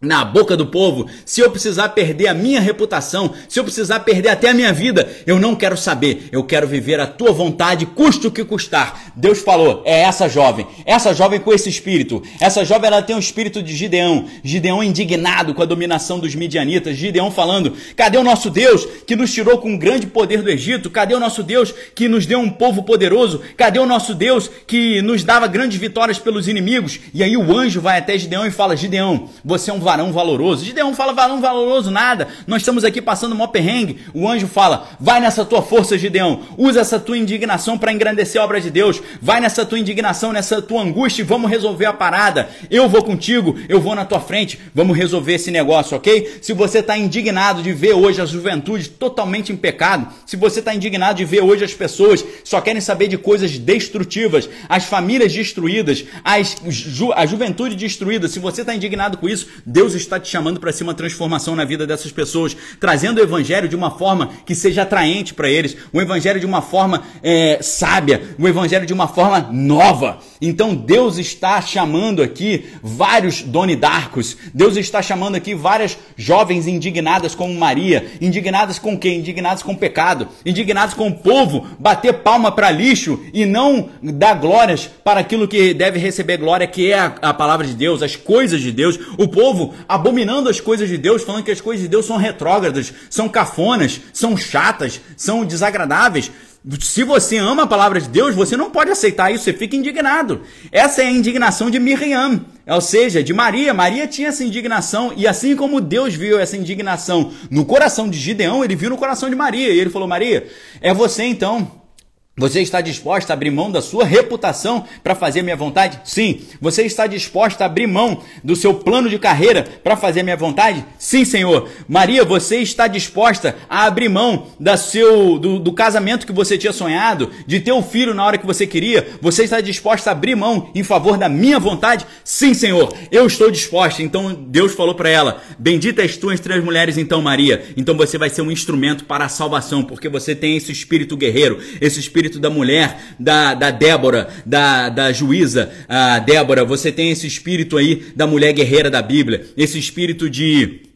na boca do povo, se eu precisar perder a minha reputação, se eu precisar perder até a minha vida, eu não quero saber. Eu quero viver a tua vontade, custe o que custar. Deus falou: é essa jovem, essa jovem com esse espírito. Essa jovem ela tem o espírito de Gideão, Gideão indignado com a dominação dos midianitas, Gideão falando: cadê o nosso Deus que nos tirou com grande poder do Egito? Cadê o nosso Deus que nos deu um povo poderoso? Cadê o nosso Deus que nos dava grandes vitórias pelos inimigos? E aí o anjo vai até Gideão e fala: Gideão, você é um varão valoroso. Gideão fala varão valoroso nada. Nós estamos aqui passando mó perrengue. O anjo fala: vai nessa tua força, Gideão. Usa essa tua indignação para engrandecer a obra de Deus. Vai nessa tua indignação, nessa tua angústia e vamos resolver a parada. Eu vou contigo, eu vou na tua frente. Vamos resolver esse negócio, ok? Se você está indignado de ver hoje a juventude totalmente em pecado, se você está indignado de ver hoje as pessoas só querem saber de coisas destrutivas, as famílias destruídas, as ju a juventude destruída, se você está indignado com isso, Deus está te chamando para ser uma transformação na vida dessas pessoas, trazendo o evangelho de uma forma que seja atraente para eles, o evangelho de uma forma é, sábia, o evangelho de uma forma nova. Então Deus está chamando aqui vários Doni Darcos, Deus está chamando aqui várias jovens indignadas como Maria, indignadas com quem? Indignadas com o pecado, indignadas com o povo, bater palma para lixo e não dar glórias para aquilo que deve receber glória, que é a, a palavra de Deus, as coisas de Deus. O povo abominando as coisas de Deus, falando que as coisas de Deus são retrógradas, são cafonas, são chatas, são desagradáveis. Se você ama a palavra de Deus, você não pode aceitar isso, você fica indignado. Essa é a indignação de Miriam, ou seja, de Maria. Maria tinha essa indignação, e assim como Deus viu essa indignação no coração de Gideão, ele viu no coração de Maria. E ele falou: Maria, é você então você está disposta a abrir mão da sua reputação para fazer minha vontade? Sim. Você está disposta a abrir mão do seu plano de carreira para fazer minha vontade? Sim, Senhor. Maria, você está disposta a abrir mão da seu, do, do casamento que você tinha sonhado, de ter um filho na hora que você queria? Você está disposta a abrir mão em favor da minha vontade? Sim, Senhor. Eu estou disposta. Então Deus falou para ela: Bendita és tu entre as mulheres, então, Maria. Então você vai ser um instrumento para a salvação, porque você tem esse espírito guerreiro, esse espírito espírito da mulher, da, da Débora, da, da juíza a Débora, você tem esse espírito aí da mulher guerreira da Bíblia, esse espírito de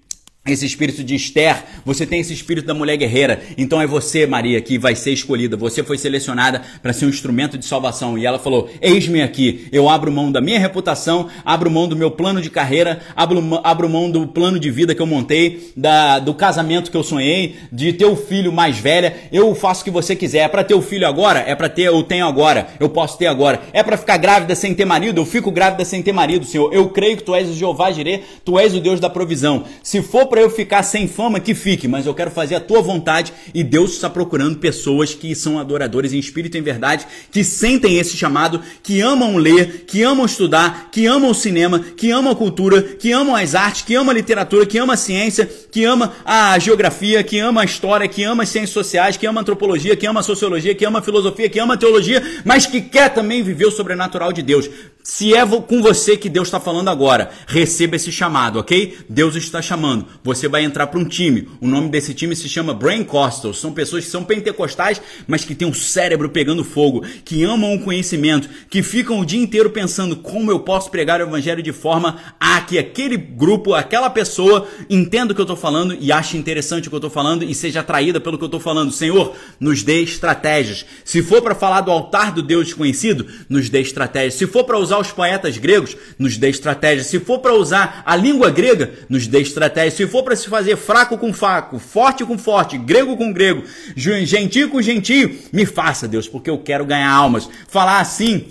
esse espírito de Esther, você tem esse espírito da mulher guerreira. Então é você, Maria, que vai ser escolhida. Você foi selecionada para ser um instrumento de salvação. E ela falou: Eis-me aqui. Eu abro mão da minha reputação, abro mão do meu plano de carreira, abro, abro mão do plano de vida que eu montei, da, do casamento que eu sonhei, de ter o filho mais velha. Eu faço o que você quiser. É para ter o filho agora? É para ter, eu tenho agora. Eu posso ter agora. É para ficar grávida sem ter marido? Eu fico grávida sem ter marido, Senhor. Eu creio que tu és o Jeová Jireh, tu és o Deus da provisão. Se for para eu ficar sem fama, que fique, mas eu quero fazer a tua vontade e Deus está procurando pessoas que são adoradores em espírito e em verdade, que sentem esse chamado, que amam ler, que amam estudar, que amam o cinema, que amam a cultura, que amam as artes, que amam a literatura, que amam a ciência, que amam a geografia, que amam a história, que amam as ciências sociais, que amam a antropologia, que amam a sociologia, que amam a filosofia, que amam a teologia, mas que quer também viver o sobrenatural de Deus. Se é com você que Deus está falando agora, receba esse chamado, ok? Deus está chamando. Você vai entrar para um time. O nome desse time se chama Brain Costals. São pessoas que são pentecostais, mas que têm um cérebro pegando fogo, que amam o conhecimento, que ficam o dia inteiro pensando como eu posso pregar o evangelho de forma a que aquele grupo, aquela pessoa entenda o que eu estou falando e ache interessante o que eu estou falando e seja atraída pelo que eu estou falando. Senhor, nos dê estratégias. Se for para falar do altar do Deus desconhecido, nos dê estratégias. Se for para usar os poetas gregos, nos dê estratégia. Se for para usar a língua grega, nos dê estratégia. Se for para se fazer fraco com fraco, forte com forte, grego com grego, gentio com gentio, me faça, Deus, porque eu quero ganhar almas. Falar assim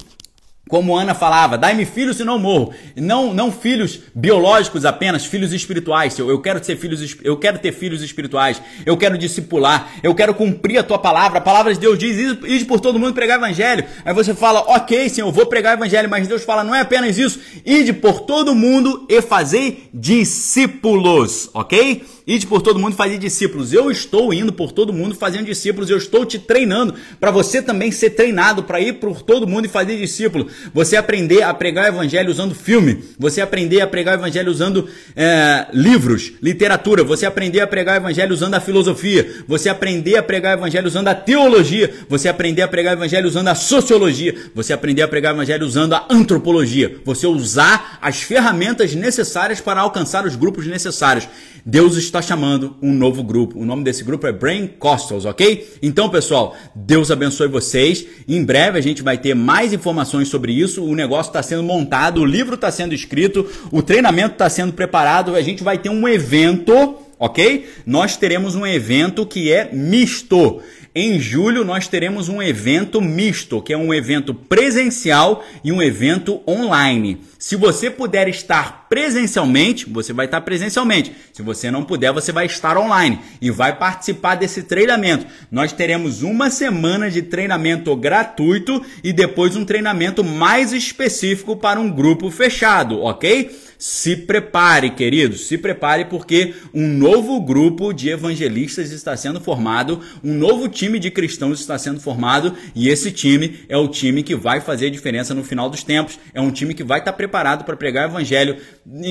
como Ana falava, dai-me filhos se não morro. Não, não filhos biológicos apenas, filhos espirituais. Eu, eu quero ser filhos, eu quero ter filhos espirituais. Eu quero discipular. Eu quero cumprir a tua palavra. A palavra de Deus diz: ide por todo mundo pregar evangelho. Aí você fala, ok, Senhor, eu vou pregar evangelho. Mas Deus fala, não é apenas isso. Ide por todo mundo e fazei discípulos, ok? Ide por todo mundo fazer discípulos. Eu estou indo por todo mundo fazendo discípulos. Eu estou te treinando para você também ser treinado para ir por todo mundo e fazer discípulo. Você aprender a pregar o evangelho usando filme. Você aprender a pregar o evangelho usando é, livros, literatura. Você aprender a pregar o evangelho usando a filosofia. Você aprender a pregar o evangelho usando a teologia. Você aprender a pregar o evangelho usando a sociologia. Você aprender a pregar o evangelho usando a antropologia. Você usar as ferramentas necessárias para alcançar os grupos necessários. Deus está chamando um novo grupo. O nome desse grupo é Brain Costals, ok? Então, pessoal, Deus abençoe vocês. Em breve a gente vai ter mais informações sobre isso. O negócio está sendo montado, o livro está sendo escrito, o treinamento está sendo preparado. A gente vai ter um evento, ok? Nós teremos um evento que é misto. Em julho nós teremos um evento misto, que é um evento presencial e um evento online. Se você puder estar presencialmente, você vai estar presencialmente. Se você não puder, você vai estar online e vai participar desse treinamento. Nós teremos uma semana de treinamento gratuito e depois um treinamento mais específico para um grupo fechado, ok? Se prepare, queridos, se prepare porque um novo grupo de evangelistas está sendo formado, um novo time de cristãos está sendo formado e esse time é o time que vai fazer diferença no final dos tempos. É um time que vai estar preparado para pregar o evangelho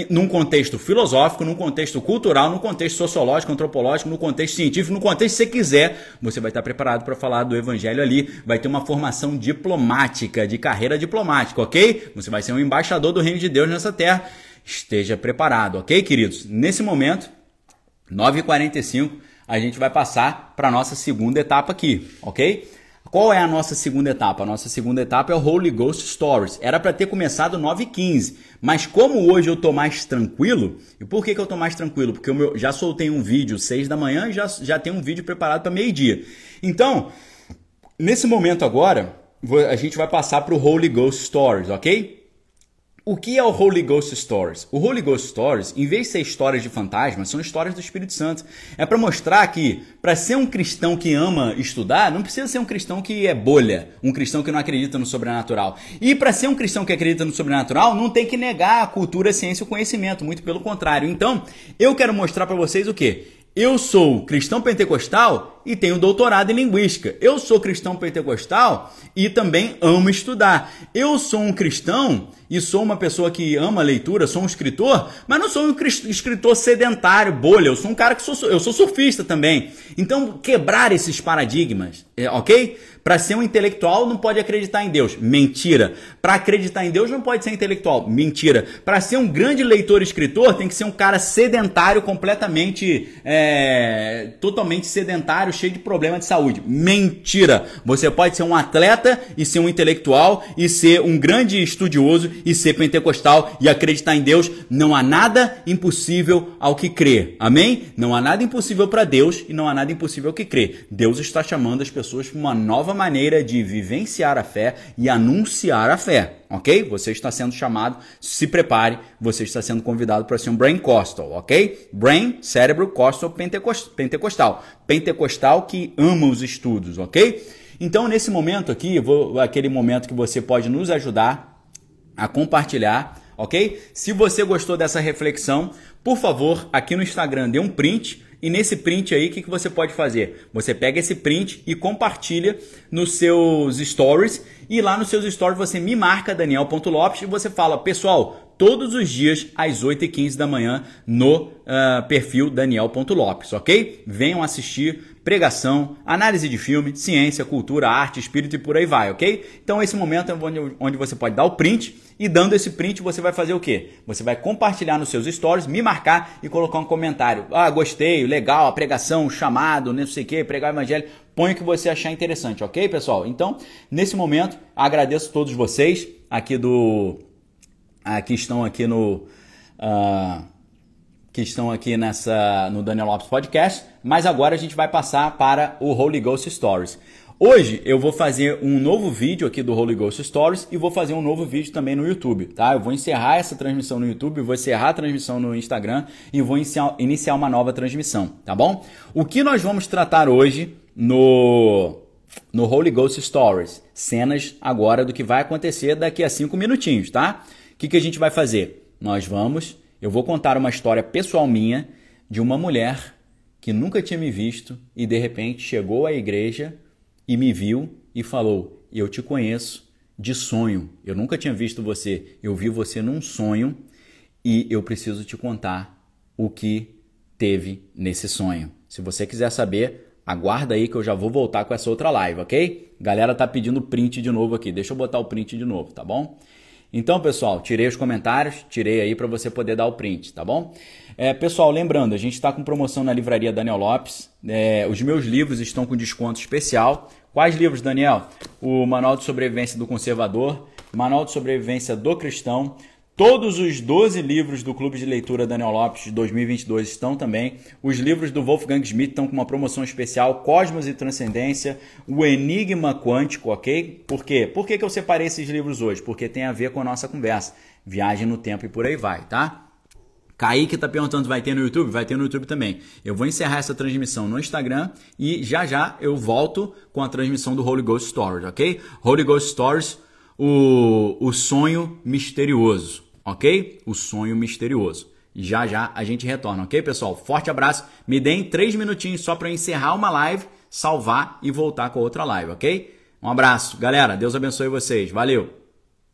num contexto filosófico, num contexto cultural, num contexto sociológico, antropológico, no contexto científico, no contexto que você quiser, você vai estar preparado para falar do evangelho ali, vai ter uma formação diplomática, de carreira diplomática, ok? Você vai ser um embaixador do reino de Deus nessa terra esteja preparado, ok, queridos? Nesse momento, 9h45, a gente vai passar para a nossa segunda etapa aqui, ok? Qual é a nossa segunda etapa? A nossa segunda etapa é o Holy Ghost Stories. Era para ter começado 9h15, mas como hoje eu tô mais tranquilo, e por que, que eu tô mais tranquilo? Porque eu já soltei um vídeo 6 da manhã e já, já tem um vídeo preparado para meio-dia. Então, nesse momento agora, a gente vai passar para o Holy Ghost Stories, ok? O que é o Holy Ghost Stories? O Holy Ghost Stories, em vez de ser histórias de fantasmas, são histórias do Espírito Santo. É para mostrar que, para ser um cristão que ama estudar, não precisa ser um cristão que é bolha, um cristão que não acredita no sobrenatural. E para ser um cristão que acredita no sobrenatural, não tem que negar a cultura, a ciência e o conhecimento, muito pelo contrário. Então, eu quero mostrar para vocês o que? Eu sou cristão pentecostal e tenho doutorado em linguística. Eu sou cristão pentecostal e também amo estudar. Eu sou um cristão e sou uma pessoa que ama leitura, sou um escritor, mas não sou um escritor sedentário, bolha. Eu sou um cara que sou, eu sou surfista também. Então, quebrar esses paradigmas, é, ok? Para ser um intelectual não pode acreditar em Deus. Mentira. Para acreditar em Deus não pode ser intelectual. Mentira. Para ser um grande leitor e escritor tem que ser um cara sedentário, completamente, é, totalmente sedentário, cheio de problema de saúde. Mentira. Você pode ser um atleta e ser um intelectual e ser um grande estudioso e ser pentecostal e acreditar em Deus. Não há nada impossível ao que crer. Amém? Não há nada impossível para Deus e não há nada impossível ao que crer. Deus está chamando as pessoas para uma nova maneira de vivenciar a fé e anunciar a fé. Ok? Você está sendo chamado, se prepare, você está sendo convidado para ser um Brain Costal, ok? Brain, cérebro, Costal, pentecostal. Pentecostal que ama os estudos, ok? Então, nesse momento aqui, vou, aquele momento que você pode nos ajudar a compartilhar, ok? Se você gostou dessa reflexão, por favor, aqui no Instagram, dê um print e nesse print aí, o que, que você pode fazer? Você pega esse print e compartilha nos seus stories. E lá nos seus stories você me marca Daniel.lopes e você fala, pessoal, todos os dias às 8h15 da manhã no uh, perfil Daniel.lopes, ok? Venham assistir pregação, análise de filme, ciência, cultura, arte, espírito e por aí vai, ok? Então esse momento é onde, você pode dar o print e dando esse print você vai fazer o quê? Você vai compartilhar nos seus stories, me marcar e colocar um comentário. Ah, gostei, legal, a pregação, chamado, não sei o que, pregar o evangelho. Põe o que você achar interessante, ok, pessoal? Então, nesse momento, agradeço a todos vocês aqui do... Aqui estão aqui no... Uh que estão aqui nessa no Daniel Lopes Podcast, mas agora a gente vai passar para o Holy Ghost Stories. Hoje eu vou fazer um novo vídeo aqui do Holy Ghost Stories e vou fazer um novo vídeo também no YouTube, tá? Eu vou encerrar essa transmissão no YouTube, vou encerrar a transmissão no Instagram e vou iniciar, uma nova transmissão, tá bom? O que nós vamos tratar hoje no no Holy Ghost Stories? Cenas agora do que vai acontecer daqui a cinco minutinhos, tá? O que, que a gente vai fazer? Nós vamos eu vou contar uma história pessoal minha de uma mulher que nunca tinha me visto e de repente chegou à igreja e me viu e falou: Eu te conheço de sonho. Eu nunca tinha visto você. Eu vi você num sonho e eu preciso te contar o que teve nesse sonho. Se você quiser saber, aguarda aí que eu já vou voltar com essa outra live, ok? Galera tá pedindo print de novo aqui. Deixa eu botar o print de novo, tá bom? Então, pessoal, tirei os comentários, tirei aí para você poder dar o print, tá bom? É, pessoal, lembrando, a gente está com promoção na livraria Daniel Lopes. É, os meus livros estão com desconto especial. Quais livros, Daniel? O Manual de Sobrevivência do Conservador, Manual de Sobrevivência do Cristão, Todos os 12 livros do Clube de Leitura Daniel Lopes de 2022 estão também. Os livros do Wolfgang Schmidt estão com uma promoção especial, Cosmos e Transcendência, O Enigma Quântico, ok? Por quê? Por que, que eu separei esses livros hoje? Porque tem a ver com a nossa conversa. Viagem no tempo e por aí vai, tá? Kaique está perguntando vai ter no YouTube? Vai ter no YouTube também. Eu vou encerrar essa transmissão no Instagram e já já eu volto com a transmissão do Holy Ghost Stories, ok? Holy Ghost Stories, o, o sonho misterioso ok? O sonho misterioso. Já já a gente retorna, ok, pessoal? Forte abraço. Me deem três minutinhos só para encerrar uma live, salvar e voltar com outra live, ok? Um abraço, galera. Deus abençoe vocês. Valeu!